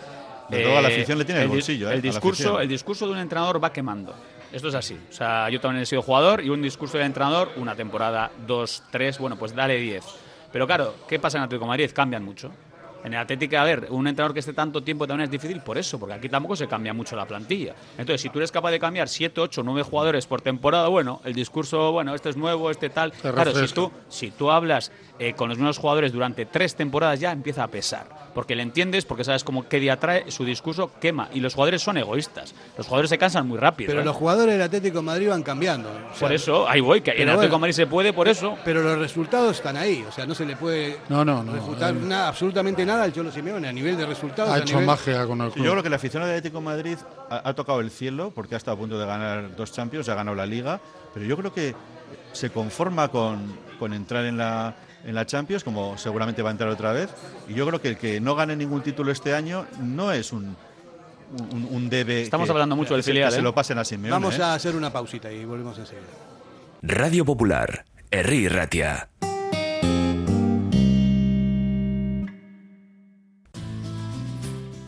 Desde luego a la afición le tiene el bolsillo, ¿eh? El discurso, el discurso de un entrenador va quemando. Esto es así. O sea, yo también he sido jugador y un discurso del entrenador, una temporada, dos, tres, bueno, pues dale diez. Pero claro, ¿qué pasa en Atlético de Madrid? Cambian mucho. En el Atlético, a ver, un entrenador que esté tanto tiempo también es difícil por eso, porque aquí tampoco se cambia mucho la plantilla. Entonces, si tú eres capaz de cambiar 7, 8, 9 jugadores por temporada, bueno, el discurso, bueno, este es nuevo, este tal. Claro, si tú, si tú hablas eh, con los mismos jugadores durante tres temporadas ya empieza a pesar. Porque le entiendes, porque sabes cómo qué día trae, su discurso quema. Y los jugadores son egoístas. Los jugadores se cansan muy rápido. Pero ¿eh? los jugadores del Atlético de Madrid van cambiando. O sea, Por eso, ahí voy, que en Atlético de. Madrid se puede, por eso. Pero los resultados están ahí. O sea, no se le puede No, no, no. refutar eh, nada, absolutamente nada al Cholo Simeone a nivel de resultados. ha a hecho nivel- magia con el Yo club. creo que la afición del Atlético de Madrid ha, ha tocado el cielo porque ha estado a punto de ganar dos Champions, ha ganado la Liga, pero yo creo que se conforma con, con entrar en la, en la Champions, como seguramente va a entrar otra vez. Y yo creo que el que no gane ningún título este año no es un, un, un debe. Estamos que- hablando mucho del filial, Que se ¿eh? lo pasen a Simeone. Vamos ¿eh? a hacer una pausita y volvemos enseguida. Radio Popular, Herri Ratia.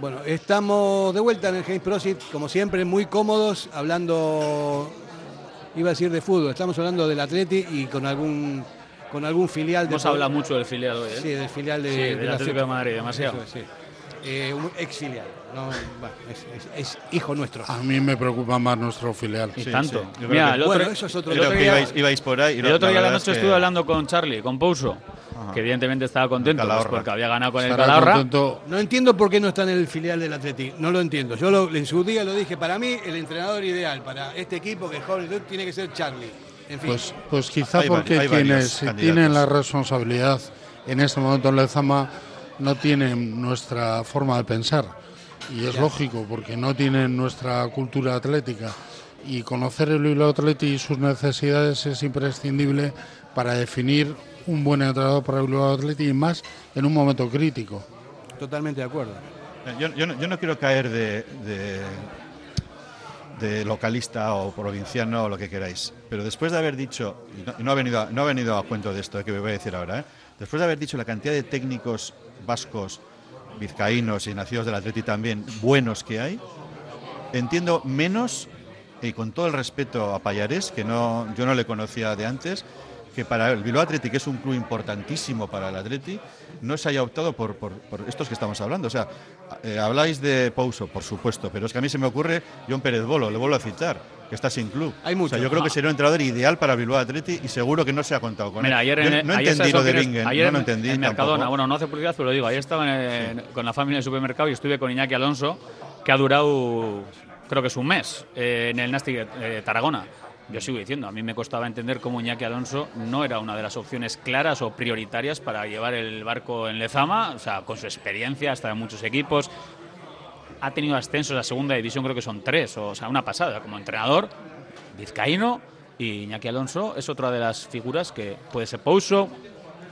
Bueno, estamos de vuelta en el James Prosit, como siempre, muy cómodos, hablando, iba a decir de fútbol, estamos hablando del Atleti y con algún con algún filial de Hemos hablado mucho del filial hoy, ¿eh? Sí, del filial de, Sí, del Atlético de Madrid, demasiado. Eso sí. Eh, un ex filial, no, bueno, es, es- es hijo nuestro. A mí me preocupa más nuestro filial. Y Sí, tanto. Mira, que- el otro, Bueno, eso es otro el otro día, ibais, ibais por ahí. y el la- otro día la noche es que- estuve hablando con Charlie, con Pouso, que evidentemente estaba contento pues, porque había ganado con el Calahorra. contento. No entiendo por qué no está en el filial del Atleti, no lo entiendo. Yo lo- en su día lo dije, para mí el entrenador ideal para este equipo que es joven tiene que ser Charlie. En fin, Pues, pues quizá Hay porque varios quienes candidatos. tienen la responsabilidad en este momento en Lezama no tienen nuestra forma de pensar. Y es lógico, porque no tienen nuestra cultura atlética. Y conocer el Bilbao Atleti y sus necesidades es imprescindible para definir un buen entrenador para el Bilbao Atleti y más en un momento crítico. totalmente de acuerdo. Yo, yo no, yo no quiero caer de, de, de localista o provinciano o lo que queráis, pero después de haber dicho, y no, y no ha, venido a, no ha venido a cuento de esto eh, que me voy a decir ahora, ¿eh? después de haber dicho la cantidad de técnicos vascos, vizcaínos y nacidos del Atleti también, buenos que hay, entiendo menos, y con todo el respeto a Payares, que no, yo no le conocía de antes, que para el Bilbao Atleti, que es un club importantísimo para el Atleti, no se haya optado por, por- por estos que estamos hablando. O sea, eh, habláis de Pouso, por supuesto, pero es que a mí se me ocurre John Pérez Bolo, le vuelvo a citar, que está sin club. Hay O muchos. sea, yo creo que sería un entrenador ideal para Bilbao Atleti y seguro que no se ha contado con Mira, él. ayer Yo no ayer entendí ¿sabes lo de? Bingen, ayer no lo en- entendí En Mercadona, tampoco. bueno, no hace publicidad, pero lo digo, ayer estaba en- con la familia en el supermercado y estuve con Iñaki Alonso, que ha durado, creo que es un mes, eh, en el Nastic eh, Tarragona. Yo sigo diciendo, a mí me costaba entender cómo Iñaki Alonso no era una de las opciones claras o prioritarias para llevar el barco en Lezama, o sea, con su experiencia, hasta en muchos equipos. Ha tenido ascensos a segunda división, creo que son tres, o sea, una pasada como entrenador, vizcaíno, y Iñaki Alonso es otra de las figuras que puede ser Pouso,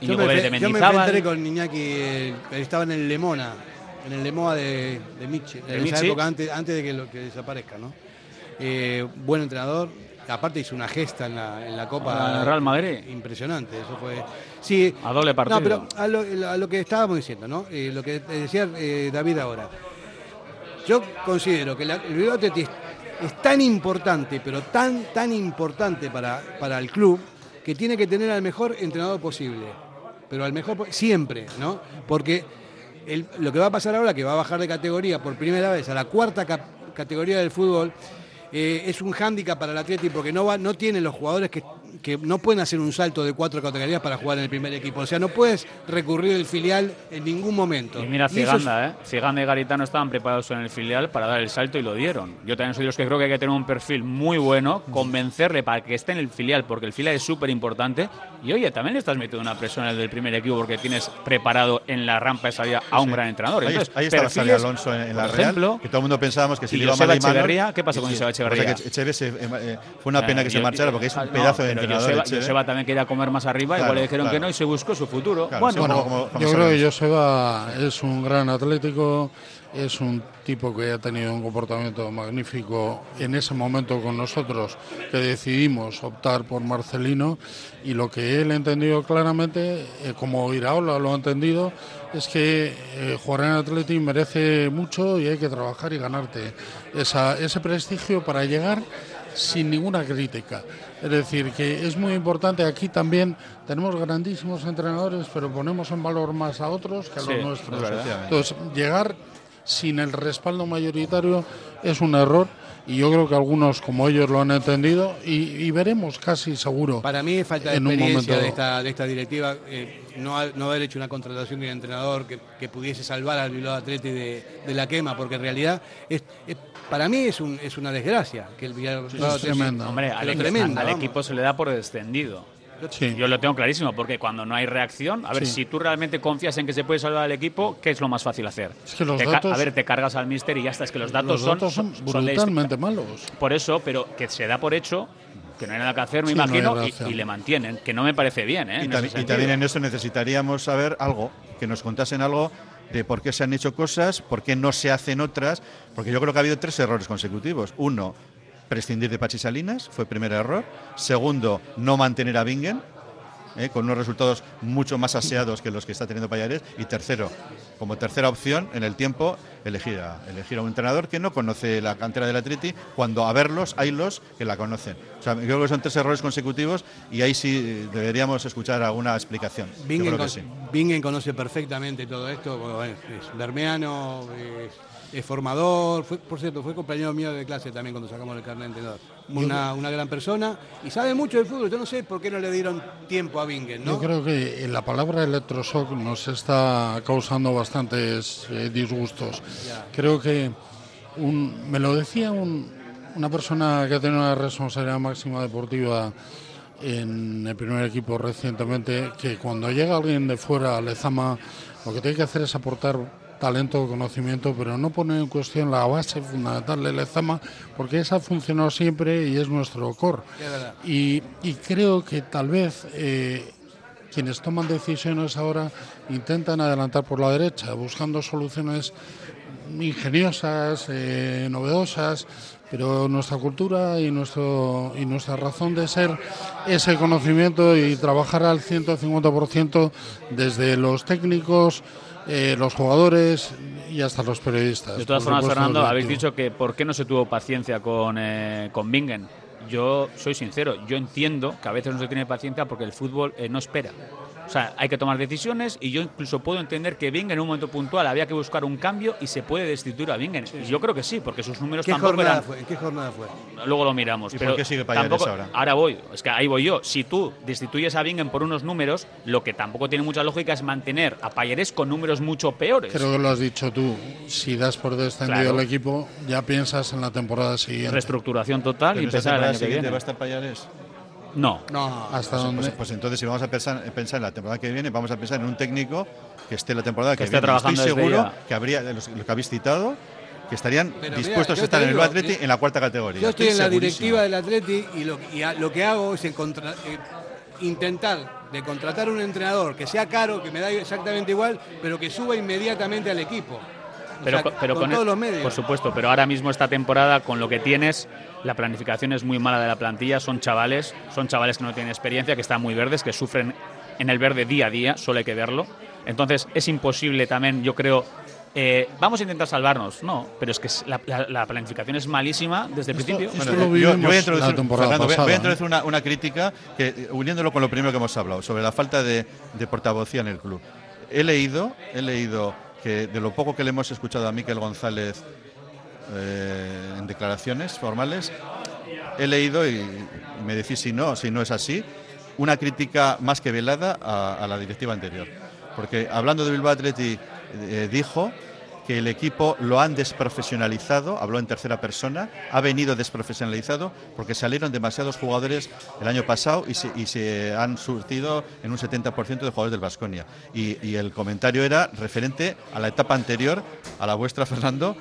Yo Íñigo me, de yo me con Iñaki, eh, estaba en el Lemona, en el Lemoa de, de Michi, De en esa Michi. época antes, antes de que, lo, que desaparezca, ¿no? eh, buen entrenador. Aparte hizo una gesta en la, en la Copa. Al Real Madrid. Impresionante, eso fue. Sí. A doble partido. No, pero a lo, a lo que estábamos diciendo, ¿no? Eh, lo que decía eh, David ahora. Yo considero que la- el Athletic es, es tan importante, pero tan, tan importante para, para el club, que tiene que tener al mejor entrenador posible. Pero al mejor, siempre, ¿no? Porque el- lo que va a pasar ahora, que va a bajar de categoría por primera vez a la cuarta categoría del fútbol, eh, es un hándicap para el Atleti porque no, va, no tiene los jugadores que, que no pueden hacer un salto de cuatro categorías para jugar en el primer equipo. O sea, no puedes recurrir al filial en ningún momento. Y mira eso es- Ciganda, ¿eh? Ciganda y Garitano estaban preparados en el filial para dar el salto y lo dieron. Yo también soy de los que creo que hay que tener un perfil muy bueno, convencerle para que esté en el filial, porque el filial es súper importante. Y oye, también le estás metiendo una presión al del primer equipo porque tienes preparado en la rampa de salida a un gran entrenador. Ahí, Entonces, ahí estaba Xavi perfiles, Alonso en, en la por Real, ejemplo, que todo el mundo pensábamos que si y le iba mal Echeverría, ¿qué pasó con Joseba o sea, Echeverría? que eh, fue una sea, pena que se marchara porque es ah, un no, pedazo de entrenador. Joseba. Joseba también quería comer más arriba, Claro, igual le dijeron claro. que no y se buscó su futuro. Claro, bueno, sí, Bueno, como- como yo creo que Joseba es un gran atlético, es un tipo que ha tenido un comportamiento magnífico en ese momento con nosotros, que decidimos optar por Marcelino y lo que él entendió claramente, eh, como Iraola lo ha entendido, es que eh, jugar en Atleti merece mucho y hay que trabajar y ganarte esa, ese prestigio para llegar sin ninguna crítica. Es decir, que es muy importante aquí también, tenemos grandísimos entrenadores, pero ponemos en valor más a otros que a Sí, los es nuestros. Entonces, llegar sin el respaldo mayoritario es un error y yo creo que algunos como ellos lo han entendido y, y veremos casi seguro. Para mí es falta de en un experiencia momento- de esta, de esta directiva, eh, no, ha- no haber hecho una contratación de un entrenador que, que pudiese salvar al Bilbao Atleti de, de la quema, porque en realidad es, es- para mí es, un, es una desgracia que el Athletic- tremendo. Hombre, al, equipo se le da por descendido. Sí. Yo lo tengo clarísimo, porque cuando no hay reacción, a ver, Sí. si tú realmente confías en que se puede salvar al equipo, ¿qué es lo más fácil hacer? Es que los datos- a ver, te cargas al mister y ya está, es que los datos, Los son, datos son son de- brutalmente malos. Por eso, pero que se da por hecho, que no hay nada que hacer, me Sí, imagino, y, y le mantienen, que no me parece bien, ¿eh? Y, tam- y también en eso necesitaríamos saber algo, que nos contasen algo de por qué se han hecho cosas, por qué no se hacen otras, porque yo creo que ha habido tres errores consecutivos. Uno, prescindir de Pachi Salinas, fue el primer error. Segundo, no mantener a Bingen, eh, con unos resultados mucho más aseados que los que está teniendo Payares. Y tercero, como tercera opción, en el tiempo, elegir a, elegir a un entrenador que no conoce la cantera del Atleti, cuando a verlos hay los que la conocen. O sea, creo que son tres errores consecutivos y ahí sí deberíamos escuchar alguna explicación. Yo Bingen, creo que con- sí. Bingen conoce perfectamente todo esto, bueno, bueno, es bermeano, es, es formador, fue, por cierto, fue compañero mío de clase también cuando sacamos el carnet de entrenador. Una, una gran persona y sabe mucho del fútbol, yo no sé por qué no le dieron tiempo a Bingen, ¿no? Yo creo que la palabra electroshock nos está causando bastantes eh, disgustos. Creo que un- me lo decía un- una persona que ha tenido una responsabilidad máxima deportiva en el primer equipo recientemente, que cuando llega alguien de fuera a Lezama, lo que tiene que hacer es aportar talento, conocimiento, pero no poner en cuestión la base fundamental de Lezama, porque esa ha funcionado siempre y es nuestro core. Es. Y, y creo que tal vez eh, quienes toman decisiones ahora intentan adelantar por la derecha, buscando soluciones ingeniosas, eh, novedosas, pero nuestra cultura y, nuestro, y nuestra razón de ser ese conocimiento y trabajar al 150% desde los técnicos, eh, los jugadores y hasta los periodistas. De todas formas, Fernando, habéis dicho que por qué no se tuvo paciencia con, eh, con Bingen. Yo soy sincero, yo entiendo que a veces no se tiene paciencia porque el fútbol eh, no espera. O sea, hay que tomar decisiones y yo incluso puedo entender que Bingen en un momento puntual había que buscar un cambio y se puede destituir a Bingen. Y Yo creo que sí, porque sus números ¿Qué tampoco jornada eran... fue? ¿En qué jornada fue? Luego lo miramos. ¿Y pero por qué sigue Payares tampoco- ahora? voy, es que ahí voy yo. Si tú destituyes a Bingen por unos números, lo que tampoco tiene mucha lógica es mantener a Payares con números mucho peores. Creo que lo has dicho tú. Si das por descendido Claro. el equipo, ya piensas en la temporada siguiente. Reestructuración total y Pero empezar el temporada año que siguiente viene. va a estar Payares. No. No, ¿Hasta Pues, pues- pues entonces, si vamos a pensar, pensar en la temporada que viene, vamos a pensar en un técnico que esté la temporada que, Que esté viene. trabajando Estoy seguro ya. que habría, los- lo que habéis citado, que estarían Pero dispuestos mira, a estar en el Atleti yo- en la cuarta categoría. Yo estoy en la segurísimo. directiva del Atleti y lo, y a- lo que hago es eh, intentar de contratar un entrenador que sea caro, que me da exactamente igual, pero que suba inmediatamente al equipo. pero, sea, pero con con, todos el- los medios. Por supuesto, pero ahora mismo esta temporada, con lo que tienes, la planificación es muy mala de la plantilla. Son chavales, son chavales que no tienen experiencia, que están muy verdes, que sufren en el verde día a día, solo hay que verlo. Entonces es imposible también, yo creo. eh, vamos a intentar salvarnos, no, pero es que la, la- la planificación es malísima desde el principio. esto Bueno, lo yo- yo, voy a introducir, Fernando, voy- voy pasada, a ¿eh? introducir una, una crítica que, uniéndolo con lo primero que hemos hablado, sobre la falta de, de portavocía en el club. He leído, he leído que de lo poco que le hemos escuchado a Miquel González eh, en declaraciones formales, he leído, y, me decís si no, si no es así, una crítica más que velada a, a la directiva anterior. Porque hablando de Bilbao Athletic, eh, dijo que el equipo lo han desprofesionalizado, habló en tercera persona, ha venido desprofesionalizado porque salieron demasiados jugadores el año pasado y se, y se han surtido en un 70% de jugadores del Vasconia. Y, y el comentario era referente a la etapa anterior, a la vuestra, Fernando,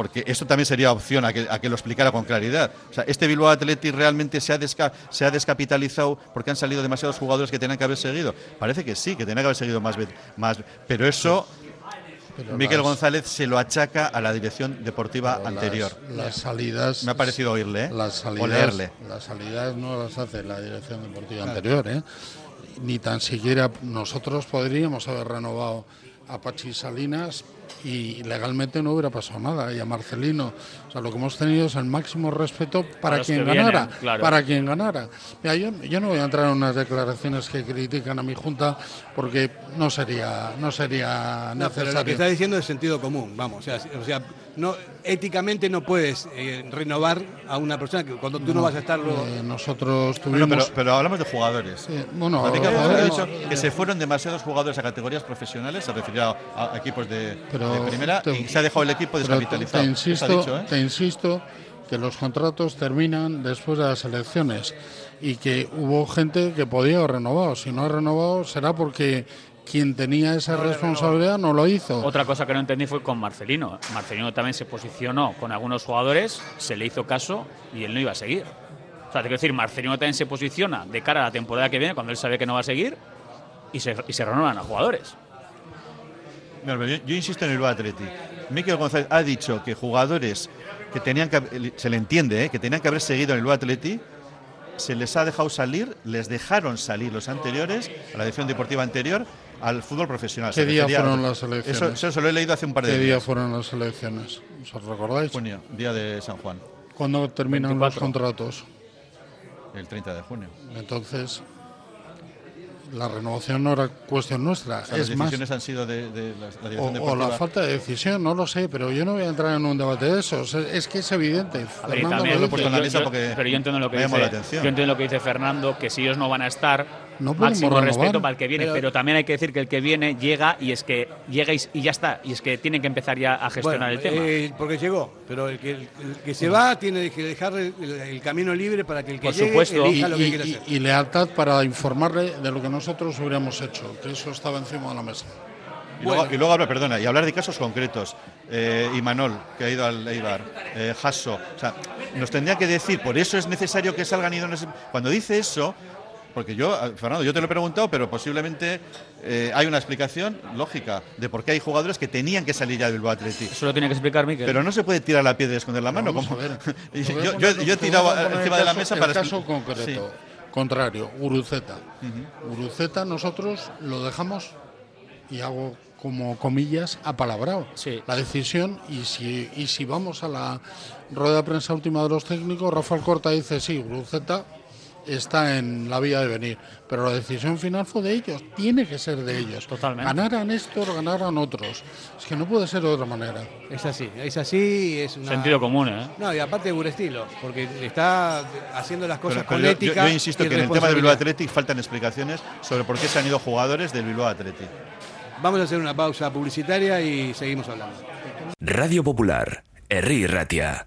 porque eso también sería opción a que, a que lo explicara con claridad. O sea, este Bilbao Athletic realmente se ha, desca- se ha descapitalizado porque han salido demasiados jugadores que tenían que haber seguido. Parece que sí, que tenían que haber seguido más, más pero eso Pero Miquel las- González se lo achaca a la dirección deportiva anterior. Las, las salidas. Me ha parecido oírle, ¿eh? Las O salidas, leerle. Las salidas no las hace la dirección deportiva anterior, ¿eh? Ni tan siquiera nosotros podríamos haber renovado a Pachi Salinas y legalmente no hubiera pasado nada. Y a Marcelino. O sea, lo que hemos tenido es el máximo respeto para quien vienen, ganara. claro. Para quien ganara. Mira, yo, yo no voy a entrar en unas declaraciones que critican a mi junta porque no sería, no sería No, pero lo que necesario. está diciendo es sentido común, vamos. O sea, o sea no, éticamente no puedes eh, renovar a una persona que cuando tú no, vas a estarlo. Eh, nosotros Bueno, tuvimos. pero, pero hablamos de jugadores. Bueno, eh, González ha eh, dicho que se fueron demasiados jugadores a categorías profesionales, se refería a, a equipos de, Pero de primera te- y se ha dejado el equipo te- descapitalizado. Te, insisto, dicho, ¿eh? te insisto que los contratos terminan después de las elecciones y que hubo gente que podía haber renovado. Si no ha renovado será porque quien tenía esa responsabilidad no lo hizo. Otra cosa que no entendí fue con Marcelino. Marcelino también se posicionó con algunos jugadores, se le hizo caso y él no iba a seguir. O sea, te quiero decir, Marcelino también se posiciona de cara a la temporada que viene, cuando él sabe que no va a seguir, y se, y se renuevan a jugadores. Yo, yo insisto en el Athletic. Miquel González ha dicho que jugadores que tenían que se le entiende, ¿eh? que tenían que haber seguido en el Athletic, se les ha dejado salir, les dejaron salir los anteriores, a la dirección deportiva anterior, al fútbol profesional. ¿Qué Se día fueron las elecciones? Eso, eso se lo he leído hace un par de ¿Qué días. día fueron las elecciones? ¿Os recordáis? Junio, día de San Juan, ¿Cuándo terminan 24. los contratos? el 30 de junio. Entonces, la renovación no era cuestión nuestra. O sea, las es más, decisiones han sido de, de la, la o, dirección o deportiva. la falta de decisión, no lo sé, pero yo no voy a entrar en un debate de eso. Es, es que es evidente. A ver, también lo lo yo- yo- pero yo entiendo lo que me llamó dice, la atención. yo entiendo lo que dice Fernando, que si ellos no van a estar, No máximo renovar. respeto para el que viene, Pero- pero, también hay que decir que el que viene llega y es que llega y, y ya está, y es que tienen que empezar ya a gestionar Bueno, el tema. eh, porque llegó, pero el que, el que se va tiene que dejar el, el camino libre para que el que Por llegue supuesto. elija y, lo que y- quiere y- hacer. y lealtad para informarle de lo que nosotros hubiéramos hecho, que eso estaba encima de la mesa. Y, luego, y luego hablar, perdona, y hablar de casos concretos. Eh, Imanol, que ha ido al Eibar, eh, Jasso. O sea, nos tendría que decir, por eso es necesario que salgan idóneos. Cuando dice eso, porque yo, eh, Fernando, yo te lo he preguntado, pero posiblemente eh, hay una explicación lógica de por qué hay jugadores que tenían que salir ya del Bilbao. Eso lo tiene que explicar Miquel. Pero no se puede tirar la piedra y esconder la mano. Vamos como- yo, yo- yo he tirado encima el de la caso- mesa el para caso expli- concreto. Contrario, Guruceta. Guruceta nosotros lo dejamos y hago como comillas apalabrado. Sí. La decisión y si y si vamos a la rueda de prensa última de los técnicos, Rafael Corta dice sí, Guruceta está en la vía de venir, pero la decisión final fue de ellos, tiene que ser de ellos. Totalmente. Ganaran Néstor, ganaran otros. Es que no puede ser de otra manera. Es así, es así, es una... Sentido común, ¿eh? No, y aparte de estilo, porque está haciendo las cosas Pero- con pero yo- yo, ética. yo insisto y que en el tema del Bilbao. Athletic faltan explicaciones sobre por qué se han ido jugadores del Bilbao Athletic. Vamos a hacer una pausa publicitaria y seguimos hablando. Radio Popular, Herri Ratia.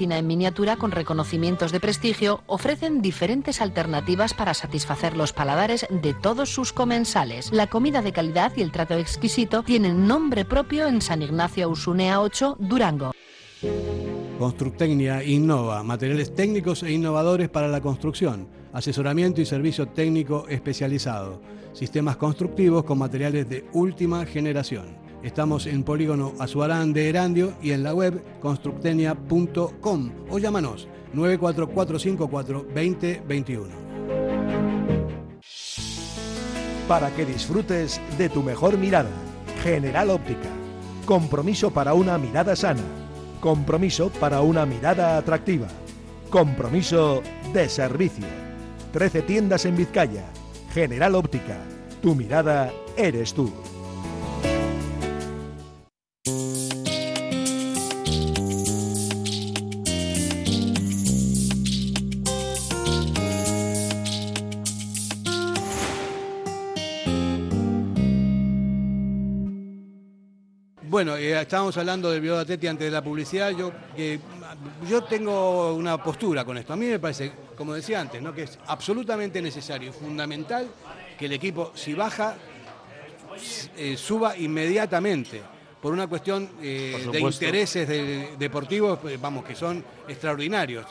en miniatura con reconocimientos de prestigio ofrecen diferentes alternativas para satisfacer los paladares de todos sus comensales. La comida de calidad y el trato exquisito tienen nombre propio en San Ignacio Usunea 8, Durango. Constructecnia innova, materiales técnicos e innovadores para la construcción, asesoramiento y servicio técnico especializado, sistemas constructivos con materiales de última generación. Estamos en Polígono Azuarán de Erandio y en la web constructenia.com o llámanos 94454 2021. Para que disfrutes de tu mejor mirada, General Óptica. Compromiso para una mirada sana. Compromiso para una mirada atractiva. Compromiso de servicio. 13 tiendas en Vizcaya. General Óptica. Tu mirada eres tú. Bueno, eh, estábamos hablando del Atleti antes de la publicidad. Yo, yo tengo una postura con esto. A mí me parece, como decía antes, ¿no? que es absolutamente necesario y fundamental que el equipo, si baja, eh, suba inmediatamente por una cuestión eh, Por de intereses de- deportivos, pues, vamos, que son extraordinarios.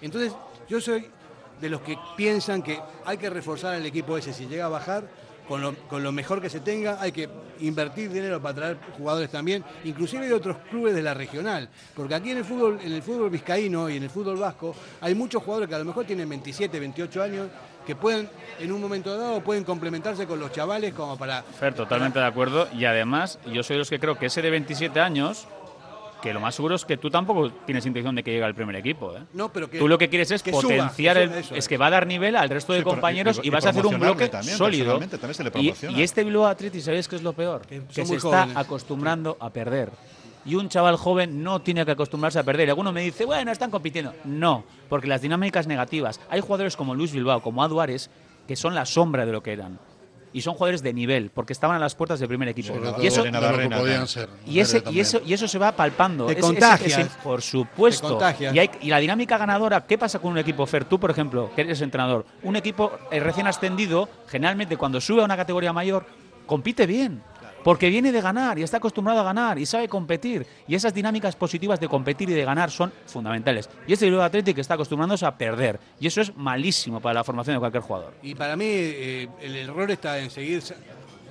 Entonces, yo soy de los que piensan que hay que reforzar al equipo ese si llega a bajar. Con lo, mejor que se tenga, hay que invertir dinero para traer jugadores también, inclusive de otros clubes de la regional. Porque aquí en el fútbol, en el fútbol vizcaíno y en el fútbol vasco, hay muchos jugadores que a lo mejor tienen 27, 28 años, que pueden, en un momento dado, pueden complementarse con los chavales como para Fer, totalmente de acuerdo. Y además, yo soy de los que creo que ese de 27 años, que lo más seguro es que tú tampoco tienes intención de que llegue al primer equipo. ¿eh? No, pero que- tú lo que quieres es que potenciar el. eso es es. que va a dar nivel al resto de Sí, compañeros y- y, y vas a hacer un bloque también, sólido. también se le Y, y este Bilbao Athletic, ¿sabéis qué es lo peor? Que se está acostumbrando a perder. Y un chaval joven no tiene que acostumbrarse a perder. Y alguno me dice, bueno, están compitiendo. No, porque las dinámicas negativas. Hay jugadores como Luis Bilbao, como Aduares, que son la sombra de lo que eran. Y son jugadores de nivel, porque estaban a las puertas del primer equipo. Y eso, y, ese, También. y, eso, y eso se va palpando. Te Es- es- contagias. es- por supuesto. Te contagias. Y, hay- y la dinámica ganadora, ¿qué pasa con un equipo, Fer? Tú, por ejemplo, que eres entrenador, un equipo eh, recién ascendido, generalmente cuando sube a una categoría mayor, compite bien. Porque viene de ganar y está acostumbrado a ganar y sabe competir. Y esas dinámicas positivas de competir y de ganar son fundamentales. Y este Bilbao Athletic está acostumbrándose a perder. Y eso es malísimo para la formación de cualquier jugador. Y para mí eh, el error está en seguir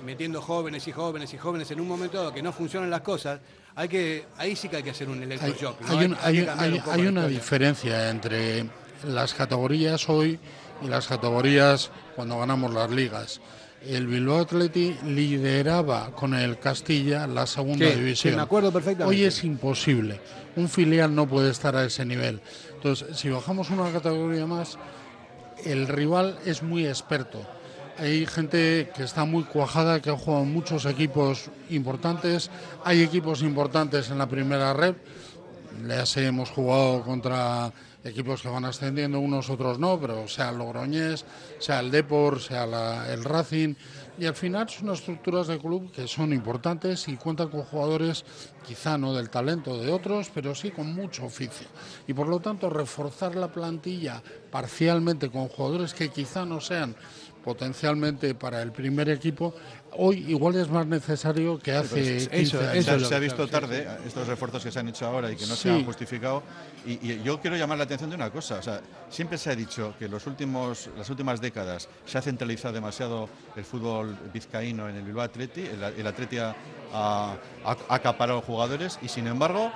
metiendo jóvenes y jóvenes y jóvenes en un momento dado que no funcionan las cosas. Hay que, ahí sí que hay que hacer un Hay, electroshock. ¿no? hay un- que hay- hay- un poco hay la una diferencia entre las categorías hoy y las categorías cuando ganamos las ligas. El Bilbao Athletic lideraba con el Castilla la segunda sí, división. me acuerdo perfectamente. Hoy es imposible. Un filial no puede estar a ese nivel. Entonces, si bajamos una categoría más, el rival es muy experto. Hay gente que está muy cuajada, que ha jugado muchos equipos importantes. Hay equipos importantes en la primera red. Ya hemos jugado contra equipos que van ascendiendo, unos otros no, pero sea el Logroñés, sea el Depor, sea el Racing. Y al final son estructuras de club que son importantes y cuentan con jugadores, quizá no del talento de otros, pero sí con mucho oficio. Y por lo tanto, reforzar la plantilla parcialmente con jugadores que quizá no sean potencialmente para el primer equipo, hoy igual es más necesario que hace 15 años. se, ha- se ha visto tarde estos refuerzos que se han hecho ahora y que no se Sí. han justificado. Y, y yo quiero llamar la atención de una cosa. O sea, siempre se ha dicho que los últimos, las últimas décadas se ha centralizado demasiado el fútbol vizcaíno en el Bilbao Atleti. El, el Atleti ha, ha- ha acaparado jugadores y sin embargo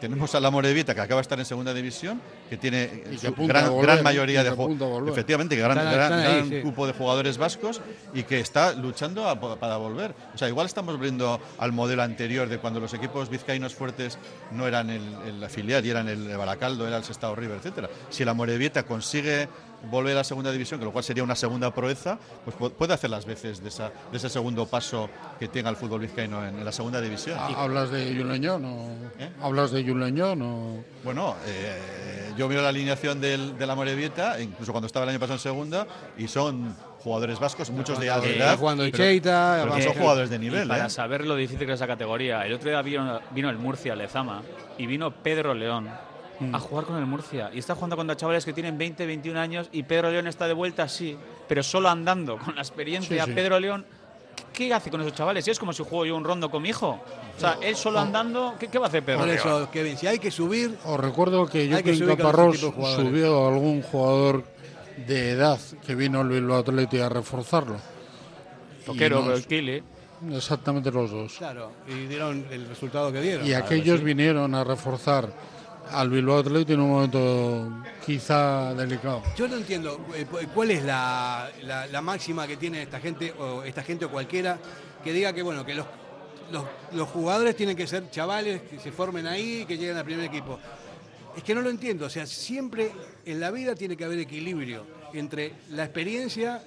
tenemos a la Morevieta que acaba de estar en segunda división, que tiene que su gran, volver, gran mayoría de jugadores. Efectivamente, gran, Están- gran- están ahí, gran sí. grupo de jugadores vascos y que está luchando a- para volver. O sea, igual estamos volviendo al modelo anterior de cuando los equipos vizcaínos fuertes no eran el, el afiliado y eran el Baracaldo, era el Sestao River, etcétera. Si la Morevieta consigue volver a la segunda división, que lo cual sería una segunda proeza, pues pu- puede hacer las veces de, esa, de ese segundo paso que tenga el fútbol vizcaíno en, en la segunda división. ¿Hablas de Yuleñón o...? ¿Eh? ¿Hablas de Yuleñón o...? Bueno, eh, yo miro la alineación del, de la Morevieta, incluso cuando estaba el año pasado en segunda, y son jugadores vascos, muchos de alta Eh, edad. jugando Cheita, son jugadores de Y nivel, para ¿eh? saber lo difícil que es esa categoría, el otro día vino, vino el Murcia, Lezama, y vino Pedro León Mm. a jugar con el Murcia. Y está jugando contra chavales que tienen 20, 21 años, y Pedro León está de vuelta, sí, pero solo andando, con la experiencia. Sí, sí. Pedro León, ¿qué hace con esos chavales? Si es como si juego yo un rondo con mi hijo. O sea, él solo andando, ¿qué, qué va a hacer Pedro Por eso, Kevin, si hay que subir, Os recuerdo que Hay que Caparrós subió a algún jugador de edad que vino al Bilbao Athletic a reforzarlo. Toquero, nos- Kili. Exactamente los dos. claro, y dieron el resultado que dieron. Y aquellos vinieron a reforzar al Bilbao Athletic en un momento quizá delicado. Yo no entiendo eh, cu- cuál es la, la- la máxima que tiene esta gente o esta gente o cualquiera que diga que bueno que los, los, los jugadores tienen que ser chavales que se formen ahí y que lleguen al primer equipo. Es que no lo entiendo, o sea, siempre en la vida tiene que haber equilibrio entre la experiencia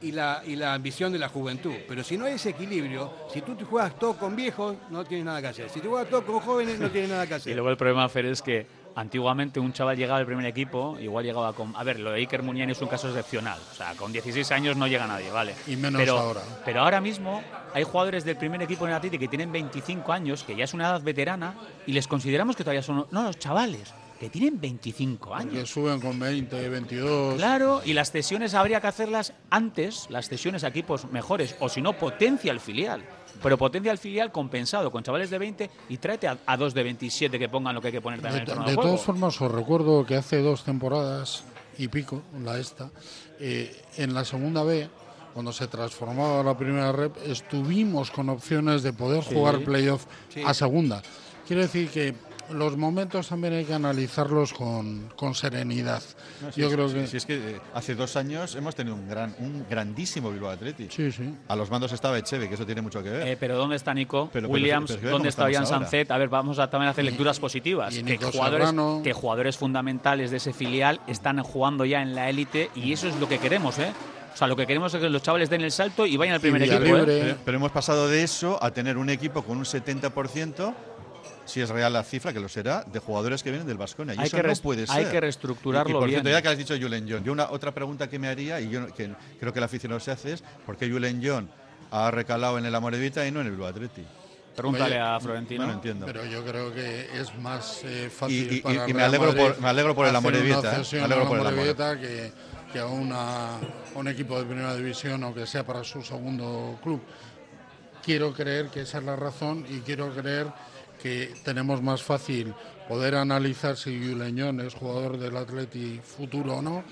y la, y la ambición de la juventud. Pero si no hay ese equilibrio, si tú te juegas todo con viejos, no tienes nada que hacer. Si tú juegas todo con jóvenes, no tienes nada que Y hacer. luego el problema, Fer, es que antiguamente un chaval llegaba al primer equipo, igual llegaba con... A ver, lo de Iker Muniain es un caso excepcional. O sea, con 16 años no llega nadie, ¿vale? Y menos pero, ahora. Pero ahora mismo hay jugadores del primer equipo en el Atlético que tienen 25 años, que ya es una edad veterana, y les consideramos que todavía son... No, los chavales, que tienen 25 años. Que suben con 20, 22. Claro, y las cesiones habría que hacerlas antes, las cesiones a equipos mejores, o si no, potencia el filial. Pero potencia el filial compensado con chavales de 20 y tráete a, a dos de 27 que pongan lo que hay que poner también De, en el de de todas formas, os recuerdo que hace dos temporadas y pico, la esta, eh, en la segunda B, cuando se transformaba la primera rep, estuvimos con opciones de poder Sí. jugar playoff Sí. a segunda. Quiero decir que los momentos también hay que analizarlos con, con serenidad. No, sí, Yo sí, creo sí, que... sí, es que eh, hace dos años hemos tenido un gran, un grandísimo Bilbao Athletic. Sí, sí. A los mandos estaba Echeve, que eso tiene mucho que ver. Eh, pero ¿dónde está Nico? Pero- Williams, pero- pero ¿dónde ¿cómo está Ian? Sanzet? A ver, vamos a también hacer lecturas positivas. y Que jugadores, Serrano. que jugadores fundamentales de ese filial están jugando ya en la élite y eso es lo que queremos, ¿eh? O sea, lo que queremos es que los chavales den el salto y vayan al primer equipo. ¿eh? Pero hemos pasado de eso a tener un equipo con un 70%, si es real la cifra, que lo será, de jugadores que vienen del Vasconia. Y Hay eso que no puede ser. hay que reestructurarlo Y, y por bien. cierto, ya que has dicho Julen John, yo una otra pregunta que me haría, y yo no- que creo que el aficionado se hace, es ¿por qué Julen John ha recalado en el Amorevita y no en el Bilbao Athletic? Pregúntale Oye, a Florentino. No lo entiendo. Pero yo creo que es más eh, fácil y- y- para y el me alegro por- me alegro por el una ¿eh? Me alegro al por el Amorebieta que, que a, una, a un equipo de primera división o que sea para su segundo club. Quiero creer que esa es la razón y quiero creer que tenemos más fácil poder analizar si Yuleñón es jugador del Atleti futuro o no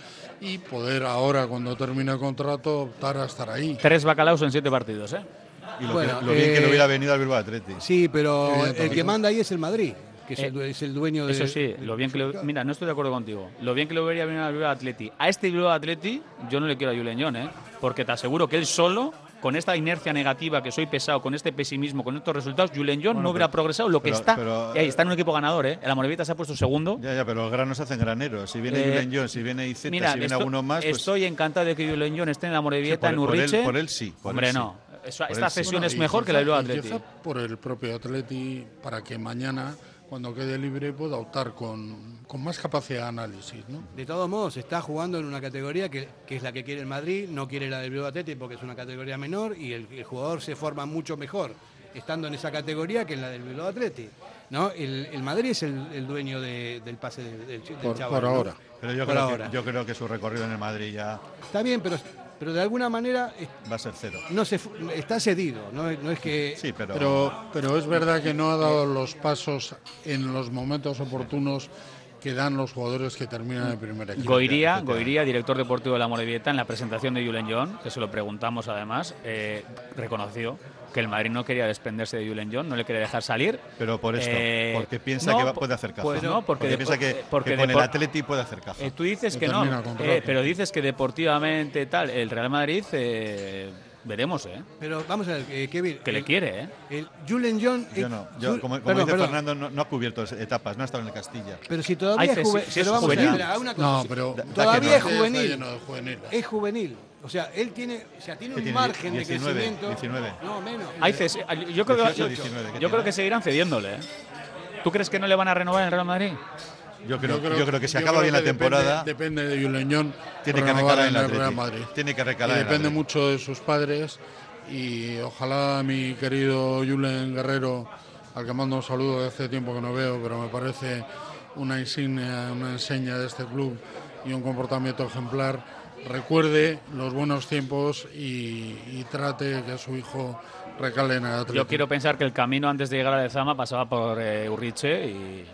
y poder ahora, cuando termine el contrato, optar a estar ahí. Tres bacalaos en siete partidos, ¿eh? Y lo, Bueno, que, lo bien que eh, le hubiera venido al Bilbao Athletic. Sí, pero el Evidentemente. que manda ahí es el Madrid, que es, Eh, el, es el dueño de. Eso sí, lo bien que le, Mira, no estoy de acuerdo contigo. Lo bien que le hubiera venido al Bilbao Atleti. A este Bilbao Atleti yo no le quiero a Julen John, ¿eh? Porque te aseguro que él solo, con esta inercia negativa, que soy pesado, con este pesimismo, con estos resultados, Julen John Bueno, no hubiera pero- progresado lo que pero- está. pero- y ahí está en un equipo ganador, ¿eh? El Amorebieta se ha puesto segundo. Ya, ya, pero los granos hacen graneros. Si viene Eh, Julen John, si viene IZ, Mira, si viene esto- alguno más, pues estoy encantado de que Julen John esté en la Amorebieta, Sí, en por- por él- Urriche. por él sí, por él Hombre, sí. no. Eso- esta él sí. cesión Bueno, es mejor que la y Atleti. por el propio Atleti, para que mañana, cuando quede libre, pueda optar con, con más capacidad de análisis. ¿no? De todos modos, está jugando en una categoría que, que es la que quiere el Madrid, no quiere la del Bilbao Athletic porque es una categoría menor y el, el jugador se forma mucho mejor estando en esa categoría que en la del Bilbao Athletic. ¿no? El, el Madrid es el, el dueño de- del pase del, del, del Por- chaval, por ¿no? ahora. Pero yo Por creo, ahora. que, yo creo que su recorrido en el Madrid ya Está bien, pero, pero de alguna manera va a ser cero. no se, está cedido, no, es- no es que... Sí, pero, Pero, pero es verdad que no ha dado los pasos en los momentos oportunos que dan los jugadores que terminan el primer equipo. Goiría, Goiría, director deportivo de la Morevieta, en la presentación de Julen John, que se lo preguntamos además, eh, reconoció que el Madrid no quería desprenderse de Julen John, no le quería dejar salir. Pero por esto, Eh, porque piensa no, que va- puede hacer caja. Pues no, porque, de- piensa que, porque que con el Atleti puede hacer caja. Eh, tú dices Que que no, eh, pero dices que deportivamente tal, el Real Madrid eh, veremos, ¿eh? Pero vamos a ver, eh, Kevin. Que le quiere, ¿eh? El Julen John. Yo no, yo, como, como perdón, dice perdón. Fernando, no, no ha cubierto etapas, no ha estado en el Castilla. Pero si todavía Ay, es si- juvenil. si es pero vamos a ver, juvenil. espera, una cosa, No, pero Da- da todavía es no. Juvenil. Es juvenil. O sea, él tiene, o sea, tiene ¿Qué un tiene? margen 19, de crecimiento. 19. No, menos. Hay ces- yo creo, 18, que, 19, ¿qué yo creo que seguirán cediéndole, ¿eh? ¿Tú crees que no le van a renovar en el Real Madrid? Yo creo, yo creo, que si acaba bien la depende- temporada, Depende, de Juleñón. tiene que recalar en el el Real. Madrid. Tiene que recalar depende mucho de sus padres y ojalá mi querido Julen Guerrero, al que mando un saludo de hace tiempo que no veo, pero me parece una insignia, una enseña de este club y un comportamiento ejemplar, recuerde los buenos tiempos y, y trate que su hijo recale en el Atlético. Yo quiero pensar que el camino antes de llegar a Lezama pasaba por eh, Urriche y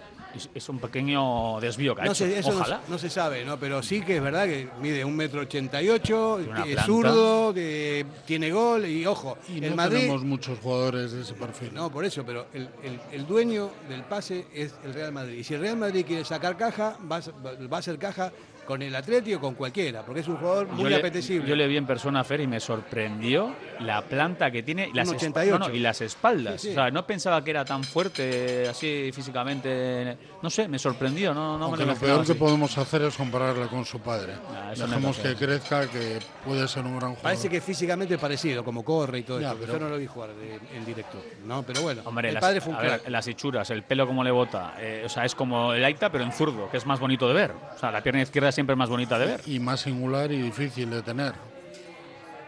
es un pequeño desvío que ha No hecho. sé, eso no, Ojalá. no se sabe, ¿no? Pero sí que es verdad que mide un metro ochenta y ocho, es zurdo, de- tiene gol y ojo, Y el no Madrid. tenemos muchos jugadores de ese perfil. No, por eso, pero el, el- el dueño del pase es el Real Madrid. Y si el Real Madrid quiere sacar caja, va a, va a hacer caja con el Atleti o con cualquiera, porque es un jugador muy yo le, apetecible. yo le vi en persona, Fer, y me sorprendió la planta que tiene y las, Un esp- 88. no, no, y las espaldas. Sí, sí. O sea, no pensaba que era tan fuerte así físicamente. No sé, me sorprendió. No, no me lo lo peor que así. podemos hacer es compararle con su padre. Ah, eso Dejemos parece. que crezca, que puede ser un gran jugador. Parece que físicamente es parecido, como corre y todo Ya, esto. pero- Yo no lo vi jugar de- en directo, ¿no? Pero bueno, Hombre, el las, padre fue un a ver, las hechuras, el pelo como le bota. eh, o sea, es como el Aita, pero en zurdo, que es más bonito de ver. O sea, la pierna izquierda siempre más bonita de ver. Y más singular y difícil de tener.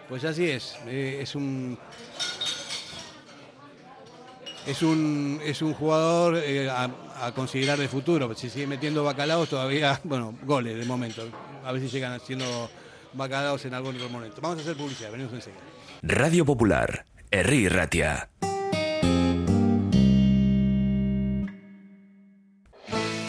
Pues así es, eh, es un es un es un jugador eh, a, a considerar de futuro. Si sigue metiendo bacalaos todavía, bueno, goles de momento. A ver si llegan haciendo bacalaos en algún otro momento. Vamos a hacer publicidad, venimos enseguida. Radio Popular, Herri Ratia.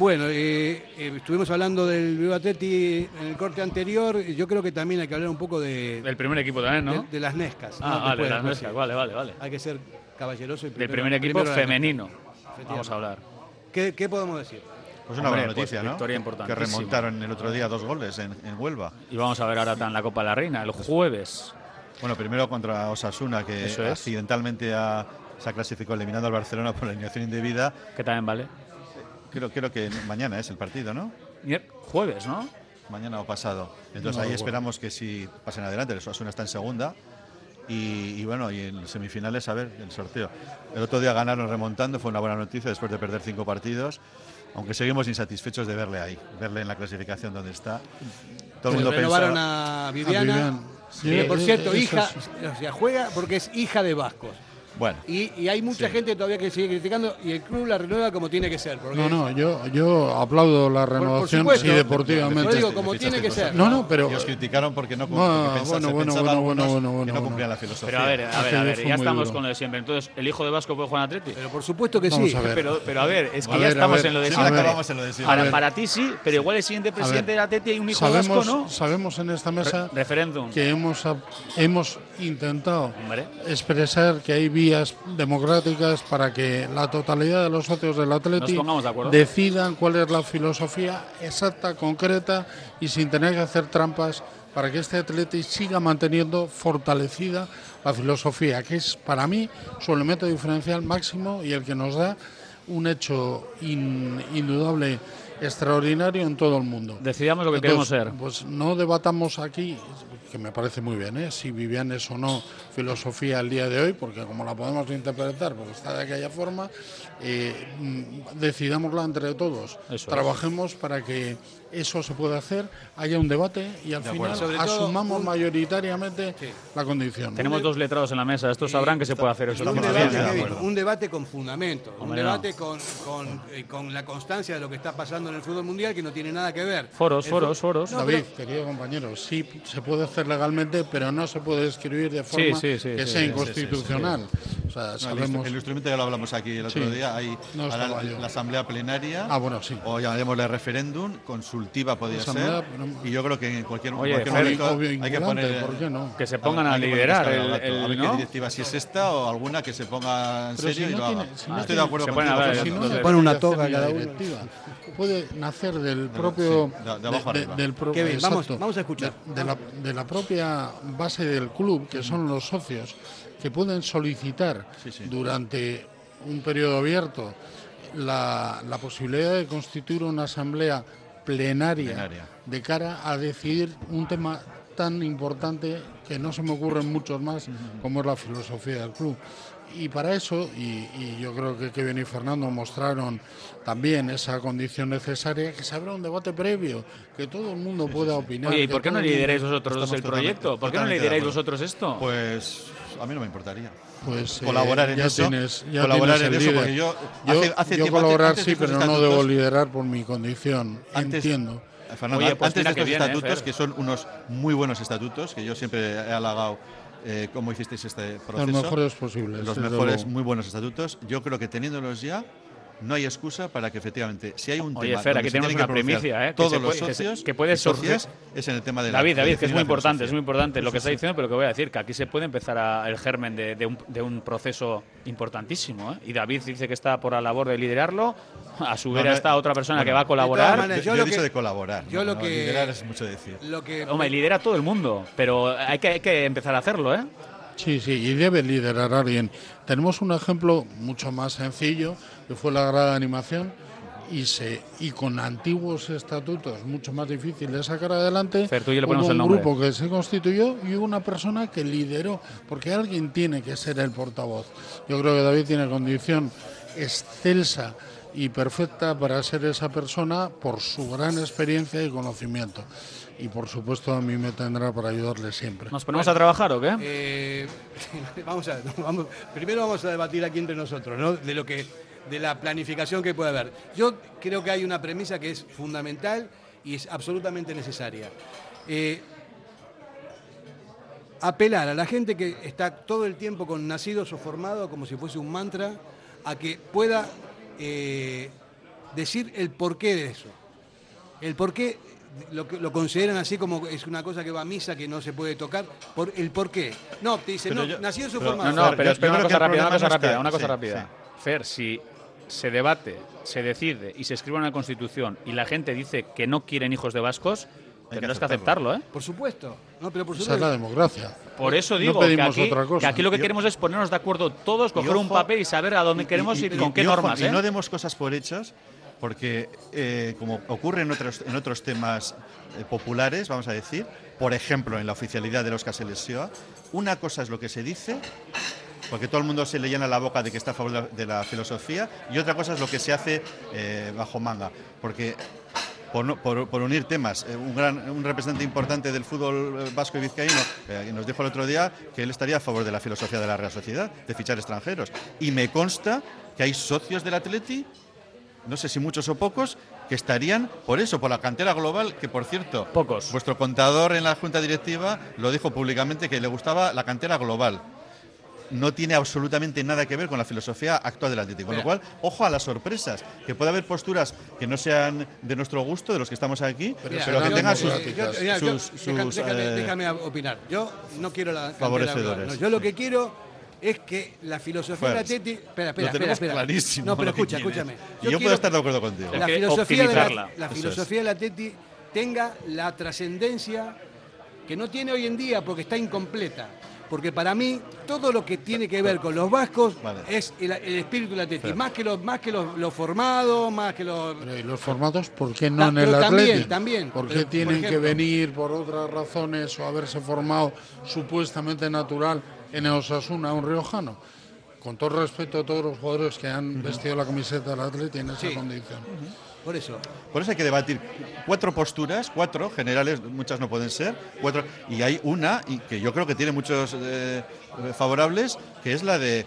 Bueno, eh, eh, estuvimos hablando del Bilbao Atleti en el corte anterior. Yo creo que también hay que hablar un poco de, Del primer equipo también, ¿no? de, de las Nescas. Ah, ¿no? vale, Después, las Nescas, vale, vale, vale. Hay que ser caballeroso y Del primero- primer equipo primero femenino. Vamos a hablar. ¿Qué, qué podemos decir? Pues una Hombre, buena noticia, pues ¿no? victoria Que remontaron el otro día dos goles en, en Huelva. Y vamos a ver ahora tan la Copa de la Reina, el jueves. Bueno, primero contra Osasuna, que Eso es. accidentalmente ha- se ha clasificado eliminando al Barcelona por la alineación indebida. Que también vale. Creo, creo que mañana es el partido, ¿no? jueves, ¿no? Mañana o pasado. Entonces No, ahí bueno. esperamos que si pasen adelante. El Osasuna está en segunda. Y, y bueno, y en semifinales, a ver, el sorteo. El otro día ganaron remontando, fue una buena noticia después de perder cinco partidos. Aunque seguimos insatisfechos de verle ahí, verle en la clasificación donde está. Todo el mundo renovaron pensaba- a Viviana. Vivian. que Sí, por cierto, hija, o sea, juega porque es hija de Vascos. Bueno. Y, y hay mucha Sí. gente todavía que sigue criticando y el club la renueva como tiene que ser. No, no, yo, yo aplaudo la renovación supuesto. y deportivamente. Yo digo, como tiene que ser. No, no, pero. Y os criticaron porque no Bueno, porque pensa- bueno, bueno, bueno, bueno, bueno, que bueno, no bueno. cumplían la filosofía. Pero a ver, a ver, a ver, ya estamos duro. con lo de siempre. Entonces, ¿el hijo de Vasco puede jugar en Atleti? Pero por supuesto que Vamos sí. Pero, pero a ver, es que A ya estamos en lo de Siempre de siempre. Para, ti sí, pero igual el siguiente presidente del Atleti hay un hijo de sabemos, Vasco, ¿no? sabemos en esta mesa que hemos, intentado expresar que hay vías democráticas para que la totalidad de los socios del Atleti de decidan cuál es la filosofía exacta, concreta y sin tener que hacer trampas para que este Atleti siga manteniendo fortalecida la filosofía, que es para mí su elemento diferencial máximo y el que nos da un hecho in- indudable extraordinario en todo el mundo. Decidamos lo que Entonces, queremos ser. Pues no debatamos aquí, que me parece muy bien, ¿eh? si Vivian es o no filosofía al día de hoy, porque como la podemos interpretar, porque está de aquella forma, eh, mm, decidámosla entre todos. Eso es. Trabajemos para que eso se pueda hacer, haya un debate y al De final. Sobre asumamos mayoritariamente la condición. Tenemos dos letrados en la mesa, estos sabrán que se puede hacer eso. un, debate, Bien, de Kevin, acuerdo. un debate con fundamento, un no. debate con, con, eh, con la constancia de lo que está pasando en el fútbol mundial que no tiene nada que ver. Foros, El foros, foros. No, David, pero- querido compañero, sí se puede hacer legalmente, pero no se puede escribir de forma sí, sí, que sí, sea sí, inconstitucional. O sea, No, el, sabemos. instru- el instrumento ya lo hablamos aquí el otro Sí. día. Hay No la, asamblea plenaria. Ah, bueno, sí. O llamémosle referéndum, consultiva podría Asamblea, ser. pero- Y yo creo que en cualquier, Oye, cualquier Fer, momento obvio hay que poner. ¿por qué no? Que se pongan a liderar el, al gato. el- a ver ¿no? qué directiva, si es esta o alguna que se ponga en Pero serio si y no lo haga. tiene- si estoy de acuerdo Fernando. Si no se Pone una toga cada directiva. Puede nacer del propio. de- abajo arriba. vamos- a escuchar. De la propia base del club, que son los socios, que pueden solicitar Sí, sí. durante un periodo abierto la, la posibilidad de constituir una asamblea plenaria, Plenaria. de cara a decidir un tema tan importante que no se me ocurren muchos más como es la filosofía del club. Y para eso, y, y yo creo que Kevin y Fernando mostraron también esa condición necesaria, que se abra un debate previo, que todo el mundo pueda opinar. Oye, ¿y por qué no lideráis vosotros dos el totalmente- proyecto? ¿Por qué no lideráis vosotros esto? Pues a mí no me importaría. Pues, eh, colaborar en ya eso, tienes- ya colaborar en eso, porque yo yo, hace- hace yo tiempo, colaborar antes sí, estos pero no debo liderar por mi condición. Antes- Entiendo. Fernando, Oye, pues antes de que estos ¿eh, estatutos, Fer? que son unos muy buenos estatutos, que yo siempre he halagado eh, cómo hicisteis este proceso. Los mejores posibles. Los mejores, muy buenos estatutos. Yo creo que teniéndolos ya, no hay excusa para que efectivamente, si hay un Oye, tema Fer, aquí se tenemos que una primicia, ¿eh? Que todos se los puede- que se- socios que puede surgir- es en el tema de la David, David, que es muy importante, es muy importante lo que Sí, está sí. diciendo, pero que voy a decir, que aquí se puede empezar a- el germen de, de un, de un proceso importantísimo. ¿eh? Y David dice que está por la labor de liderarlo, a su No, vera no, está otra persona bueno, que va a colaborar. maneras, Yo, Yo yo lo he dicho que- de colaborar. yo no, lo no, que- liderar es mucho decir. Lo que Hombre, lidera todo el mundo, pero hay que, hay que empezar a hacerlo, ¿eh? Sí, sí, y debe liderar a alguien. Tenemos un ejemplo mucho más sencillo, que fue la grada de animación, y, se, y con antiguos estatutos mucho más difícil de sacar adelante, le hubo ponemos un el nombre. grupo que se constituyó y hubo una persona que lideró, porque alguien tiene que ser el portavoz. Yo creo que David tiene condición excelsa y perfecta para ser esa persona por su gran experiencia y conocimiento. Y por supuesto a mí me tendrá para ayudarle siempre. ¿Nos ponemos a trabajar o qué? Eh, vamos a, vamos- primero vamos a debatir aquí entre nosotros, ¿no? De lo que, de la planificación que puede haber. Yo creo que hay una premisa que es fundamental y es absolutamente necesaria. Eh, apelar a la gente que está todo el tiempo con nacidos o formados como si fuese un mantra a que pueda eh, decir el porqué de eso. El porqué lo, que- lo consideran así como es una cosa que va a misa que no se puede tocar. Por, el porqué. No, te dicen, Pero no, yo- nacidos o pero- formados. No, no, pero espera yo una cosa rápida, una cosa rápida, una cosa sí, rápida. Fer, si se debate, se decide y se escribe en la Constitución y la gente dice que no quieren hijos de vascos, tendrás que aceptarlo, ¿eh? Por supuesto. No, pero por Esa es supuesto. la democracia. Por eso No digo que, aquí, otra cosa. que aquí lo que Yo- queremos es ponernos de acuerdo todos, coger un papel y saber a dónde queremos y- ir y- con qué y ojo, normas, Y ¿eh? no demos cosas por hechas porque eh, como ocurre en otros, en otros temas eh, populares, vamos a decir, por ejemplo, en la oficialidad de los Caselesio, una cosa es lo que se dice, porque todo el mundo se le llena la boca de que está a favor de la, filosofía, y otra cosa es lo que se hace eh, bajo manga, porque por, no- por- por unir temas. Eh, un, gran, un representante importante del fútbol eh, vasco y vizcaíno eh, nos dijo el otro día que él estaría a favor de la filosofía de la Real Sociedad, de fichar extranjeros. Y me consta que hay socios del Atleti, no sé si muchos o pocos, que estarían por eso, por la cantera global, que por cierto, pocos. Vuestro contador en la junta directiva lo dijo públicamente que le gustaba la cantera global. No tiene absolutamente nada que ver con la filosofía actual del Atlético. Con lo cual, ojo a las sorpresas, que puede haber posturas que no sean de nuestro gusto, de los que estamos aquí, pero, Mira, que tengan sus, yo- mira, yo- sus- deja- sus, déjame, eh, déjame opinar. Yo no quiero la favorecedores. no. Yo lo que quiero es que la filosofía del Atleti... Espera, espera, Lo espera, tenemos espera. clarísimo No, pero escucha, escúchame. Y yo puedo estar de acuerdo contigo. La filosofía, de la, la filosofía del Atleti tenga la trascendencia que no tiene hoy en día porque está incompleta. Porque para mí todo lo que tiene que ver con los vascos es el, el espíritu del Atleti. Claro. Más que los más que los, los formados, más que los... Pero, ¿y los formados por qué no Ta- en el pero también, Atleti? también. ¿Por qué Pero, por tienen que venir por otras razones o haberse formado supuestamente natural en el Osasuna, un riojano? Con todo respeto a todos los jugadores que han vestido la camiseta del Atleti en esa Sí. condición. Por eso. Por eso hay que debatir cuatro posturas, cuatro generales, muchas no pueden ser, cuatro, y hay una y que yo creo que tiene muchos eh, favorables, que es la de eh,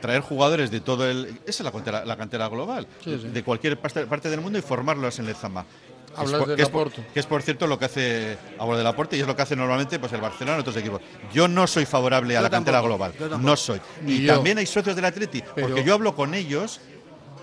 traer jugadores de todo el... Esa es la cantera, la cantera global, Sí, sí. de cualquier parte, del mundo y formarlos en Lezama. Que Hablas por- de que es por- que es por cierto lo que hace ahora del aporte y es lo que hace normalmente pues el Barcelona y otros equipos. Yo no soy favorable a la cantera global, no soy. Y yo. también hay socios del Atleti, Pero- porque yo hablo con ellos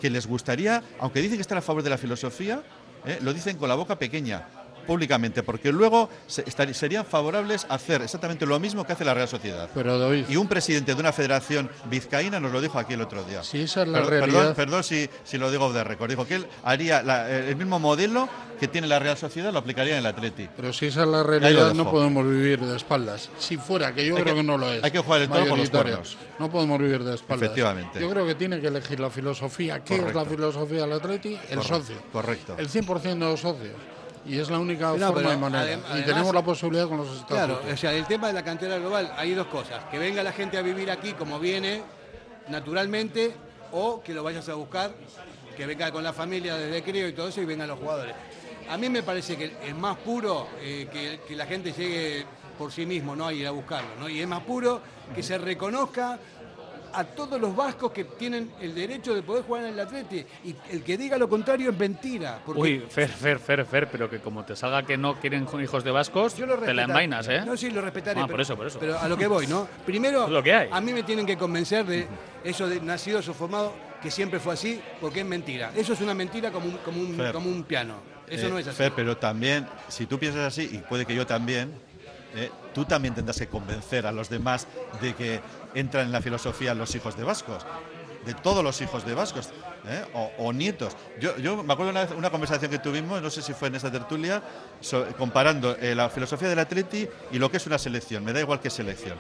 que les gustaría, aunque dicen que están a favor de la filosofía, ¿eh? lo dicen con la boca pequeña, públicamente, porque luego se- estar- serían favorables a hacer exactamente lo mismo que hace la Real Sociedad. Pero David, Y un presidente de una federación vizcaína nos lo dijo aquí el otro día. si esa es la Perdón- realidad, Perdón, perdón si, si lo digo de récord. Dijo que él haría la- el mismo modelo que tiene la Real Sociedad, lo aplicaría en el Atleti. pero si esa es la realidad, no podemos vivir de espaldas. Si fuera, que yo Hay creo que- que, no lo es. hay que jugar el toro por los cuernos. No podemos vivir de espaldas. Efectivamente. Yo creo que tiene que elegir la filosofía. ¿Qué es la filosofía del Atleti? El Correcto, socio. correcto. El 100% de los socios. Y es la única No, forma manera. adem- y tenemos la posibilidad con los estatutos. Claro, o sea, el tema de la cantera global, hay dos cosas. Que venga la gente a vivir aquí como viene, naturalmente, o que lo vayas a buscar, que venga con la familia desde crío y todo eso y vengan los jugadores. A mí me parece que es más puro eh, que, que la gente llegue por sí mismo, ¿no? A ir a buscarlo, ¿no? Y es más puro que se reconozca a todos los vascos que tienen el derecho de poder jugar en el Atleti. Y el que diga lo contrario es mentira. Porque Uy, Fer, Fer, Fer, Fer, pero que como te salga que no quieren hijos de vascos, Yo lo te la respetaré. envainas, ¿eh? No, sí, lo respetaré. Ah, pero, por eso, por eso. Pero a lo que voy, ¿no? Primero, Es lo que hay. a mí me tienen que convencer de eso de nacidos o formados, que siempre fue así, porque es mentira. Eso es una mentira como un, como un, Fer. como un piano. Eso Eh, no es así. Fer, pero también, si tú piensas así, y puede que yo también, eh, tú también tendrás que convencer a los demás de que entran en la filosofía los hijos de vascos, de todos los hijos de vascos, eh, o, o nietos. Yo, yo me acuerdo una una conversación que tuvimos, no sé si fue en esta tertulia, so- comparando eh, la filosofía del Atleti y lo que es una selección. Me da igual qué selección.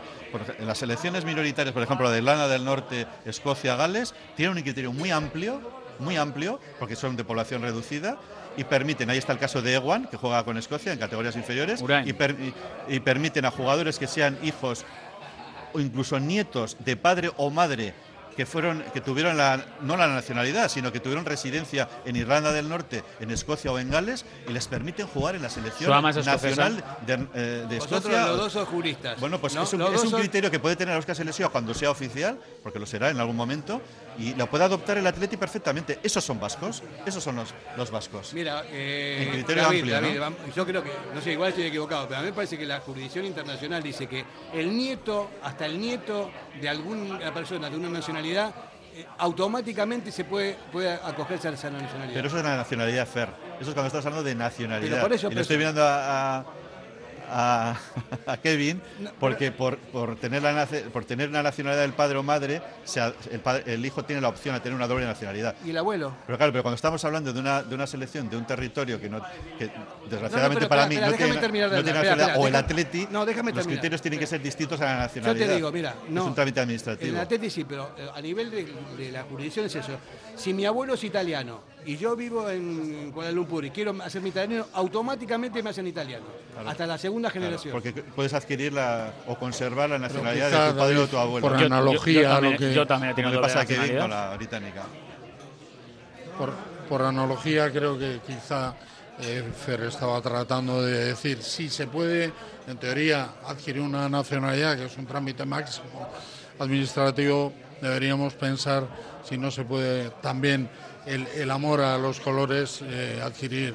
En las selecciones minoritarias, por ejemplo, la de Irlanda del Norte, Escocia, Gales, tienen un criterio muy amplio, muy amplio, porque son de población reducida, y permiten, ahí está el caso de Ewan, que juega con Escocia en categorías inferiores, Urain. y, per- y- y permiten a jugadores que sean hijos o incluso nietos de padre o madre que fueron que tuvieron la, no la nacionalidad, sino que tuvieron residencia en Irlanda del Norte, en Escocia o en Gales y les permiten jugar en la selección nacional de, eh, de Escocia. los dos juristas. Bueno, pues ¿no? es un, es un son- criterio que puede tener Oscar Selesio cuando sea oficial, porque lo será en algún momento, y lo puede adoptar el Atleti perfectamente. Esos son vascos, esos son los, los vascos. Mira, eh, En criterio David, amplio, David, yo creo que, no sé, igual estoy equivocado, pero a mí me parece que la jurisdicción internacional dice que el nieto, hasta el nieto de alguna persona de una nacionalidad, eh, automáticamente se puede, puede acogerse a esa nacionalidad. Pero eso es la nacionalidad FER. Eso es cuando estás hablando de nacionalidad. Pero por eso, y le estoy mirando a, a- a- a Kevin porque por, por tener la por tener una nacionalidad del padre o madre, se el, padre- el hijo tiene la opción a tener una doble nacionalidad. ¿Y el abuelo? Pero claro, pero cuando estamos hablando de una, de una selección, de un territorio que no, que desgraciadamente pero para mí espera, no tiene, terminar de no tiene hablar, espera, nacionalidad, o el Atleti, los terminar. criterios tienen que ser distintos a la Yo nacionalidad. te digo, mira, no. es un trámite administrativo. el Atleti sí, pero eh, a nivel de, de la jurisdicción es eso. Si mi abuelo es italiano y yo vivo en Kuala Lumpur y quiero hacer mi italiano, automáticamente me hacen italiano. Claro. Hasta la segunda Claro, generación. porque puedes adquirir la, o conservar la nacionalidad quizá, de tu padre o tu abuelo. por Yo- analogía, yo- yo también- lo que- yo también he tenido Como le doble pasa a Kevin con nacionalidad. la británica. Por, por analogía, creo que quizá eh, Fer estaba tratando de decir si se puede, en teoría, adquirir una nacionalidad, que es un trámite máximo administrativo, deberíamos pensar si no se puede también el, el amor a los colores eh, adquirir.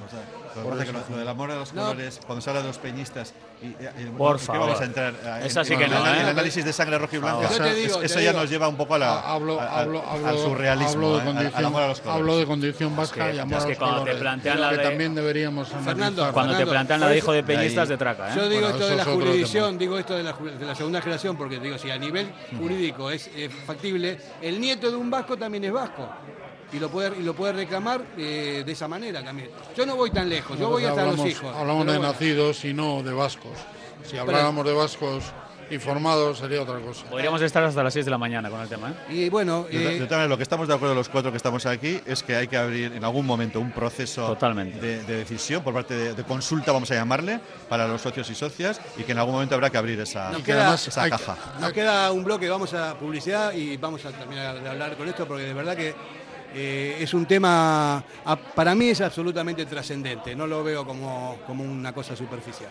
Por que lo, lo del amor a los No. colores, cuando se habla de los peñistas, y, y- y- Por ¿qué favor. vamos a entrar? Esa en- sí que en no, el, ¿eh? el análisis de sangre roja y blanca. Digo, eso ya digo. nos lleva un poco a la, hablo, a- a- hablo, al hablo- surrealismo, hablo de ¿eh? al- condición, amor a los colores. hablo de condición vasca que- y amor es a que los cuando te plantean la que de- también deberíamos Fernando, analizar. Cuando te plantean la de hijo de peñistas de traca, ¿eh? Yo digo Bueno, esto de la jurisdicción, digo esto de la, de la segunda generación, porque digo, si a nivel jurídico es factible, el nieto de un vasco también es vasco. Y lo puede, y lo puede reclamar eh, de esa manera también. Yo no voy tan lejos, yo voy hasta hablamos, los hijos. Hablamos de bueno. nacidos y no de vascos. Si habláramos de vascos informados sería otra cosa. Podríamos estar hasta las 6 de la mañana con el tema, ¿eh? Y bueno, eh, todas maneras, lo que estamos de acuerdo los cuatro que estamos aquí es que hay que abrir en algún momento un proceso Totalmente. De, de decisión por parte de, de consulta, vamos a llamarle, para los socios y socias y que en algún momento habrá que abrir esa, nos queda, esa hay- caja. nos queda un bloque, vamos a publicidad y vamos a terminar de hablar con esto porque de verdad que eh, es un tema, para mí es absolutamente trascendente, no lo veo como, como una cosa superficial.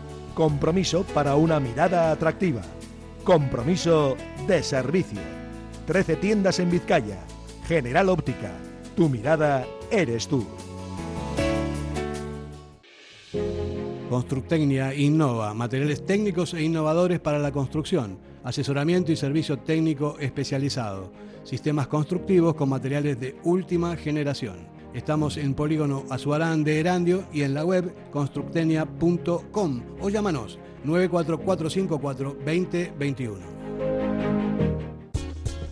Compromiso para una mirada atractiva. Compromiso de servicio. 13 tiendas en Vizcaya. General Óptica. Tu mirada eres tú. Constructecnia innova, materiales técnicos e innovadores para la construcción, asesoramiento y servicio técnico especializado, sistemas constructivos con materiales de última generación. Estamos en Polígono Azuarán de Erandio y en la web constructenia.com o llámanos 94454 2021.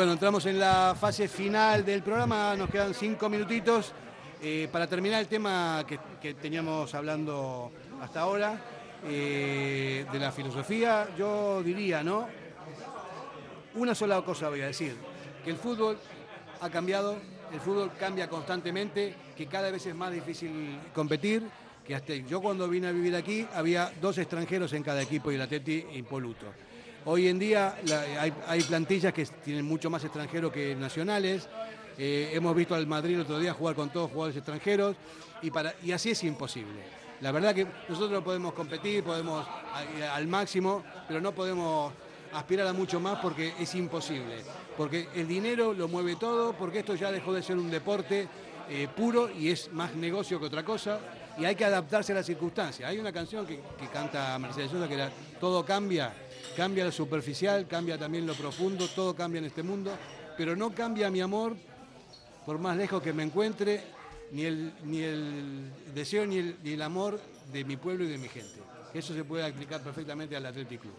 Bueno, entramos en la fase final del programa, nos quedan cinco minutitos eh, para terminar el tema que, teníamos hablando hasta ahora, eh, de la filosofía. Yo diría, ¿no? Una sola cosa voy a decir, que el fútbol ha cambiado, el fútbol cambia constantemente, que cada vez es más difícil competir, que hasta yo cuando vine a vivir aquí había dos extranjeros en cada equipo y el Atleti impoluto. Hoy en día hay, plantillas que tienen mucho más extranjeros que nacionales. Eh, hemos visto al Madrid el otro día jugar con todos jugadores extranjeros y, para, y así es imposible. La verdad que nosotros podemos competir, podemos al máximo, pero no podemos aspirar a mucho más porque es imposible. Porque el dinero lo mueve todo, porque esto ya dejó de ser un deporte eh, puro y es más negocio que otra cosa. Y hay que adaptarse a las circunstancias. Hay una canción que, que canta Mercedes Sosa que era Todo cambia, cambia lo superficial, cambia también lo profundo, todo cambia en este mundo, pero no cambia mi amor por más lejos que me encuentre, ni el, ni el deseo ni el, ni el amor de mi pueblo y de mi gente. Eso se puede aplicar perfectamente al Athletic Club.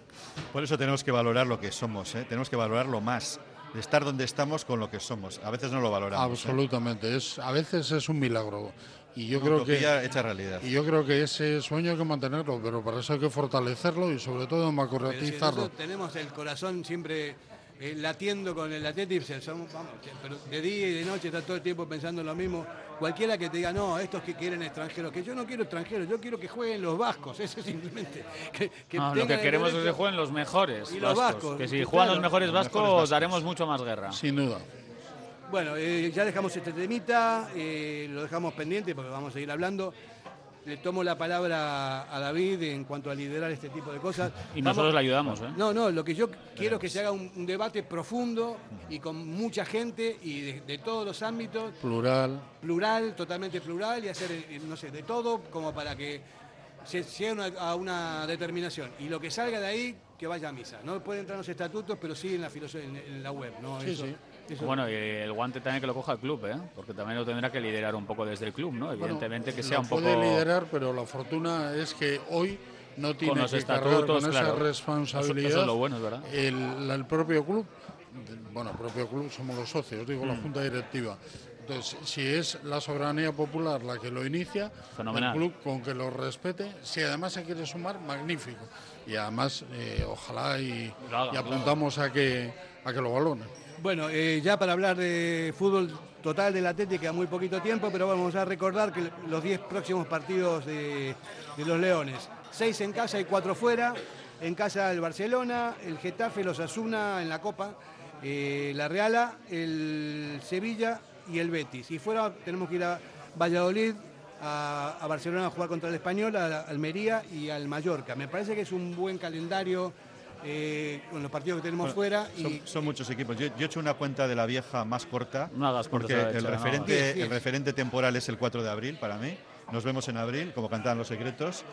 Por eso tenemos que valorar lo que somos, ¿eh? tenemos que valorarlo más, de estar donde estamos con lo que somos. A veces no lo valoramos. ¿eh? Absolutamente, es a veces es un milagro y yo creo que hecha realidad. y yo creo que ese sueño hay que mantenerlo, pero para eso hay que fortalecerlo y sobre todo Pero si tenemos el corazón siempre eh, latiendo con el Atlético, son- vamos, que- pero de día y de noche está todo el tiempo pensando lo mismo. Cualquiera que te diga, no, estos que quieren extranjeros, que yo no quiero extranjeros, yo quiero que jueguen los vascos, eso es simplemente. Que, que No, lo que queremos es que jueguen los mejores Y los vascos. vascos, que si que juegan claro. los mejores Los vascos, mejores vascos. daremos mucho más guerra. Sin duda. Bueno, eh, ya dejamos este temita, eh, lo dejamos pendiente porque vamos a seguir hablando. Le tomo la palabra a David en cuanto a liderar este tipo de cosas. Y Vamos- nosotros le ayudamos, ¿eh? No, no, lo que yo quiero es que se haga un, un debate profundo y con mucha gente y de, de todos los ámbitos, Plural. plural, totalmente plural y hacer, eh, no sé, de todo como para que se llegue a una- a una determinación. Y lo que salga de ahí, que vaya a misa. No puede entrar en los estatutos, pero sí en la, filosofía, en, en la web. ¿no? Sí, Eso- sí. Eso- Bueno, y el guante también que lo coja el club, ¿eh? Porque también lo tendrá que liderar un poco desde el club, ¿no? Bueno, Evidentemente que lo sea un poco... puede liderar, pero la fortuna es que hoy no tiene los que cargar estatutos, con esa responsabilidad. Eso- eso es lo bueno, es verdad. El, propio club, bueno, el propio club somos los socios, digo la Mm. junta directiva. Entonces, si es la soberanía popular la que lo inicia, Fenomenal. el club con que lo respete, si además se quiere sumar, magnífico. Y además, eh, ojalá y, apuntamos a que a que lo valone. Bueno, eh, ya para hablar de fútbol total del Atlético queda muy poquito tiempo, pero vamos a recordar que los 10 próximos partidos de, los Leones, 6 en casa y 4 fuera. En casa el Barcelona, el Getafe, los Asuna en la Copa, eh, la Reala, el Sevilla y el Betis. Y fuera tenemos que ir a Valladolid, a, Barcelona a jugar contra el Español, a Almería y al Mallorca. Me parece que es un buen calendario eh, con los partidos que tenemos Bueno, fuera. y, Son, son muchos equipos. Yo, yo he hecho una cuenta de la vieja más corta. No hagas porque la el no. referente, diez. el referente temporal es el 4 de abril para mí. Nos vemos en abril, como cantaban los secretos.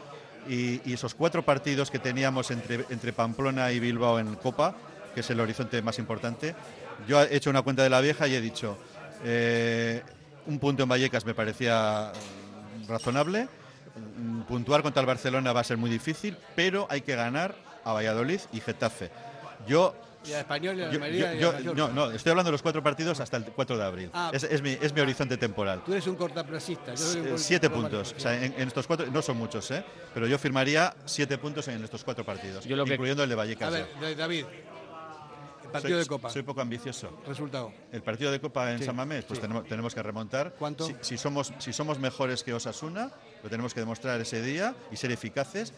Y, y esos cuatro partidos que teníamos entre, entre Pamplona y Bilbao en Copa, que es el horizonte más importante, yo he hecho una cuenta de la vieja y he dicho, eh, un punto en Vallecas me parecía mm, razonable, mm, puntuar contra el Barcelona va a ser muy difícil, pero hay que ganar a Valladolid y Getafe. Yo y al Español y a la yo- no, no, estoy hablando de los cuatro partidos hasta el 4 de abril. Ah. es, es mi, es mi horizonte temporal. Tú eres un cortaplacista. yo soy un Eh, Siete puntos. O sea, en, en estos cuatro, no son muchos, ¿eh? Pero yo firmaría siete puntos en estos cuatro partidos, Yo lo que- incluyendo el de Vallecas. A ver, David, el partido soy, de Copa, Soy poco ambicioso. resultado. El partido de Copa en Sí, San Mamés, pues sí. tenemos, tenemos que remontar. ¿Cuánto? Si, si somos, si somos mejores que Osasuna, lo tenemos que demostrar ese día y ser eficaces.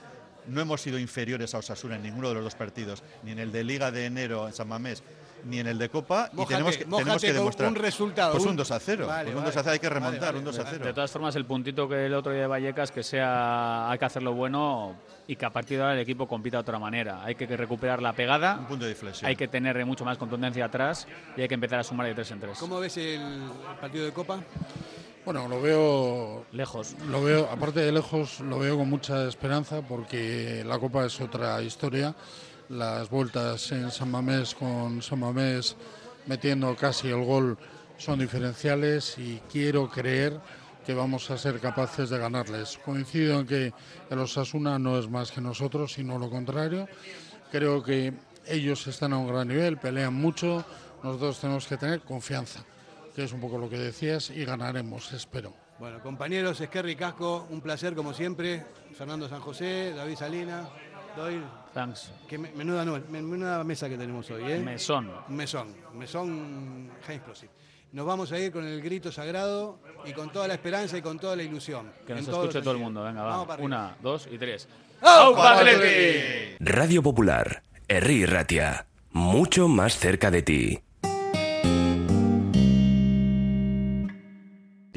No hemos sido inferiores a Osasuna en ninguno de los dos partidos, ni en el de Liga de enero en San Mamés, ni en el de Copa. y tenemos que, tenemos que demostrar. un resultado, Pues un un- 2 a 0. Vale, un vale. 2 a 0 hay que remontar, vale, un 2 a vale. 0. De todas formas, el puntito que el otro día de Vallecas, que sea, hay que hacerlo bueno y que a partir de ahora el equipo compita de otra manera. Hay que recuperar la pegada, Un punto de inflexión. hay que tener mucho más contundencia atrás y hay que empezar a sumar de tres en tres. ¿Cómo ves el partido de Copa? Bueno, lo veo Lejos. Lo veo, aparte de lejos, lo veo con mucha esperanza porque la Copa es otra historia. Las vueltas en San Mamés con San Mamés metiendo casi el gol son diferenciales y quiero creer que vamos a ser capaces de ganarles. Coincido en que el Osasuna no es más que nosotros, sino lo contrario. Creo que ellos están a un gran nivel, pelean mucho, nosotros tenemos que tener confianza, que es un poco lo que decías, y ganaremos, espero. Bueno, compañeros, Esquerri Casco, un placer como siempre. Fernando San José, David Salina, Doyle. Thanks. Qué me- menuda, nu- menuda mesa que tenemos hoy, ¿eh? Mesón. Mesón, mesón high explosive. Nos vamos a ir con el grito sagrado y con toda la esperanza y con toda la ilusión. Que nos escuche todo el mundo. Venga, Vamos va. para arriba. Una, dos y tres. Radio Popular, Herri Ratia, mucho más cerca de ti.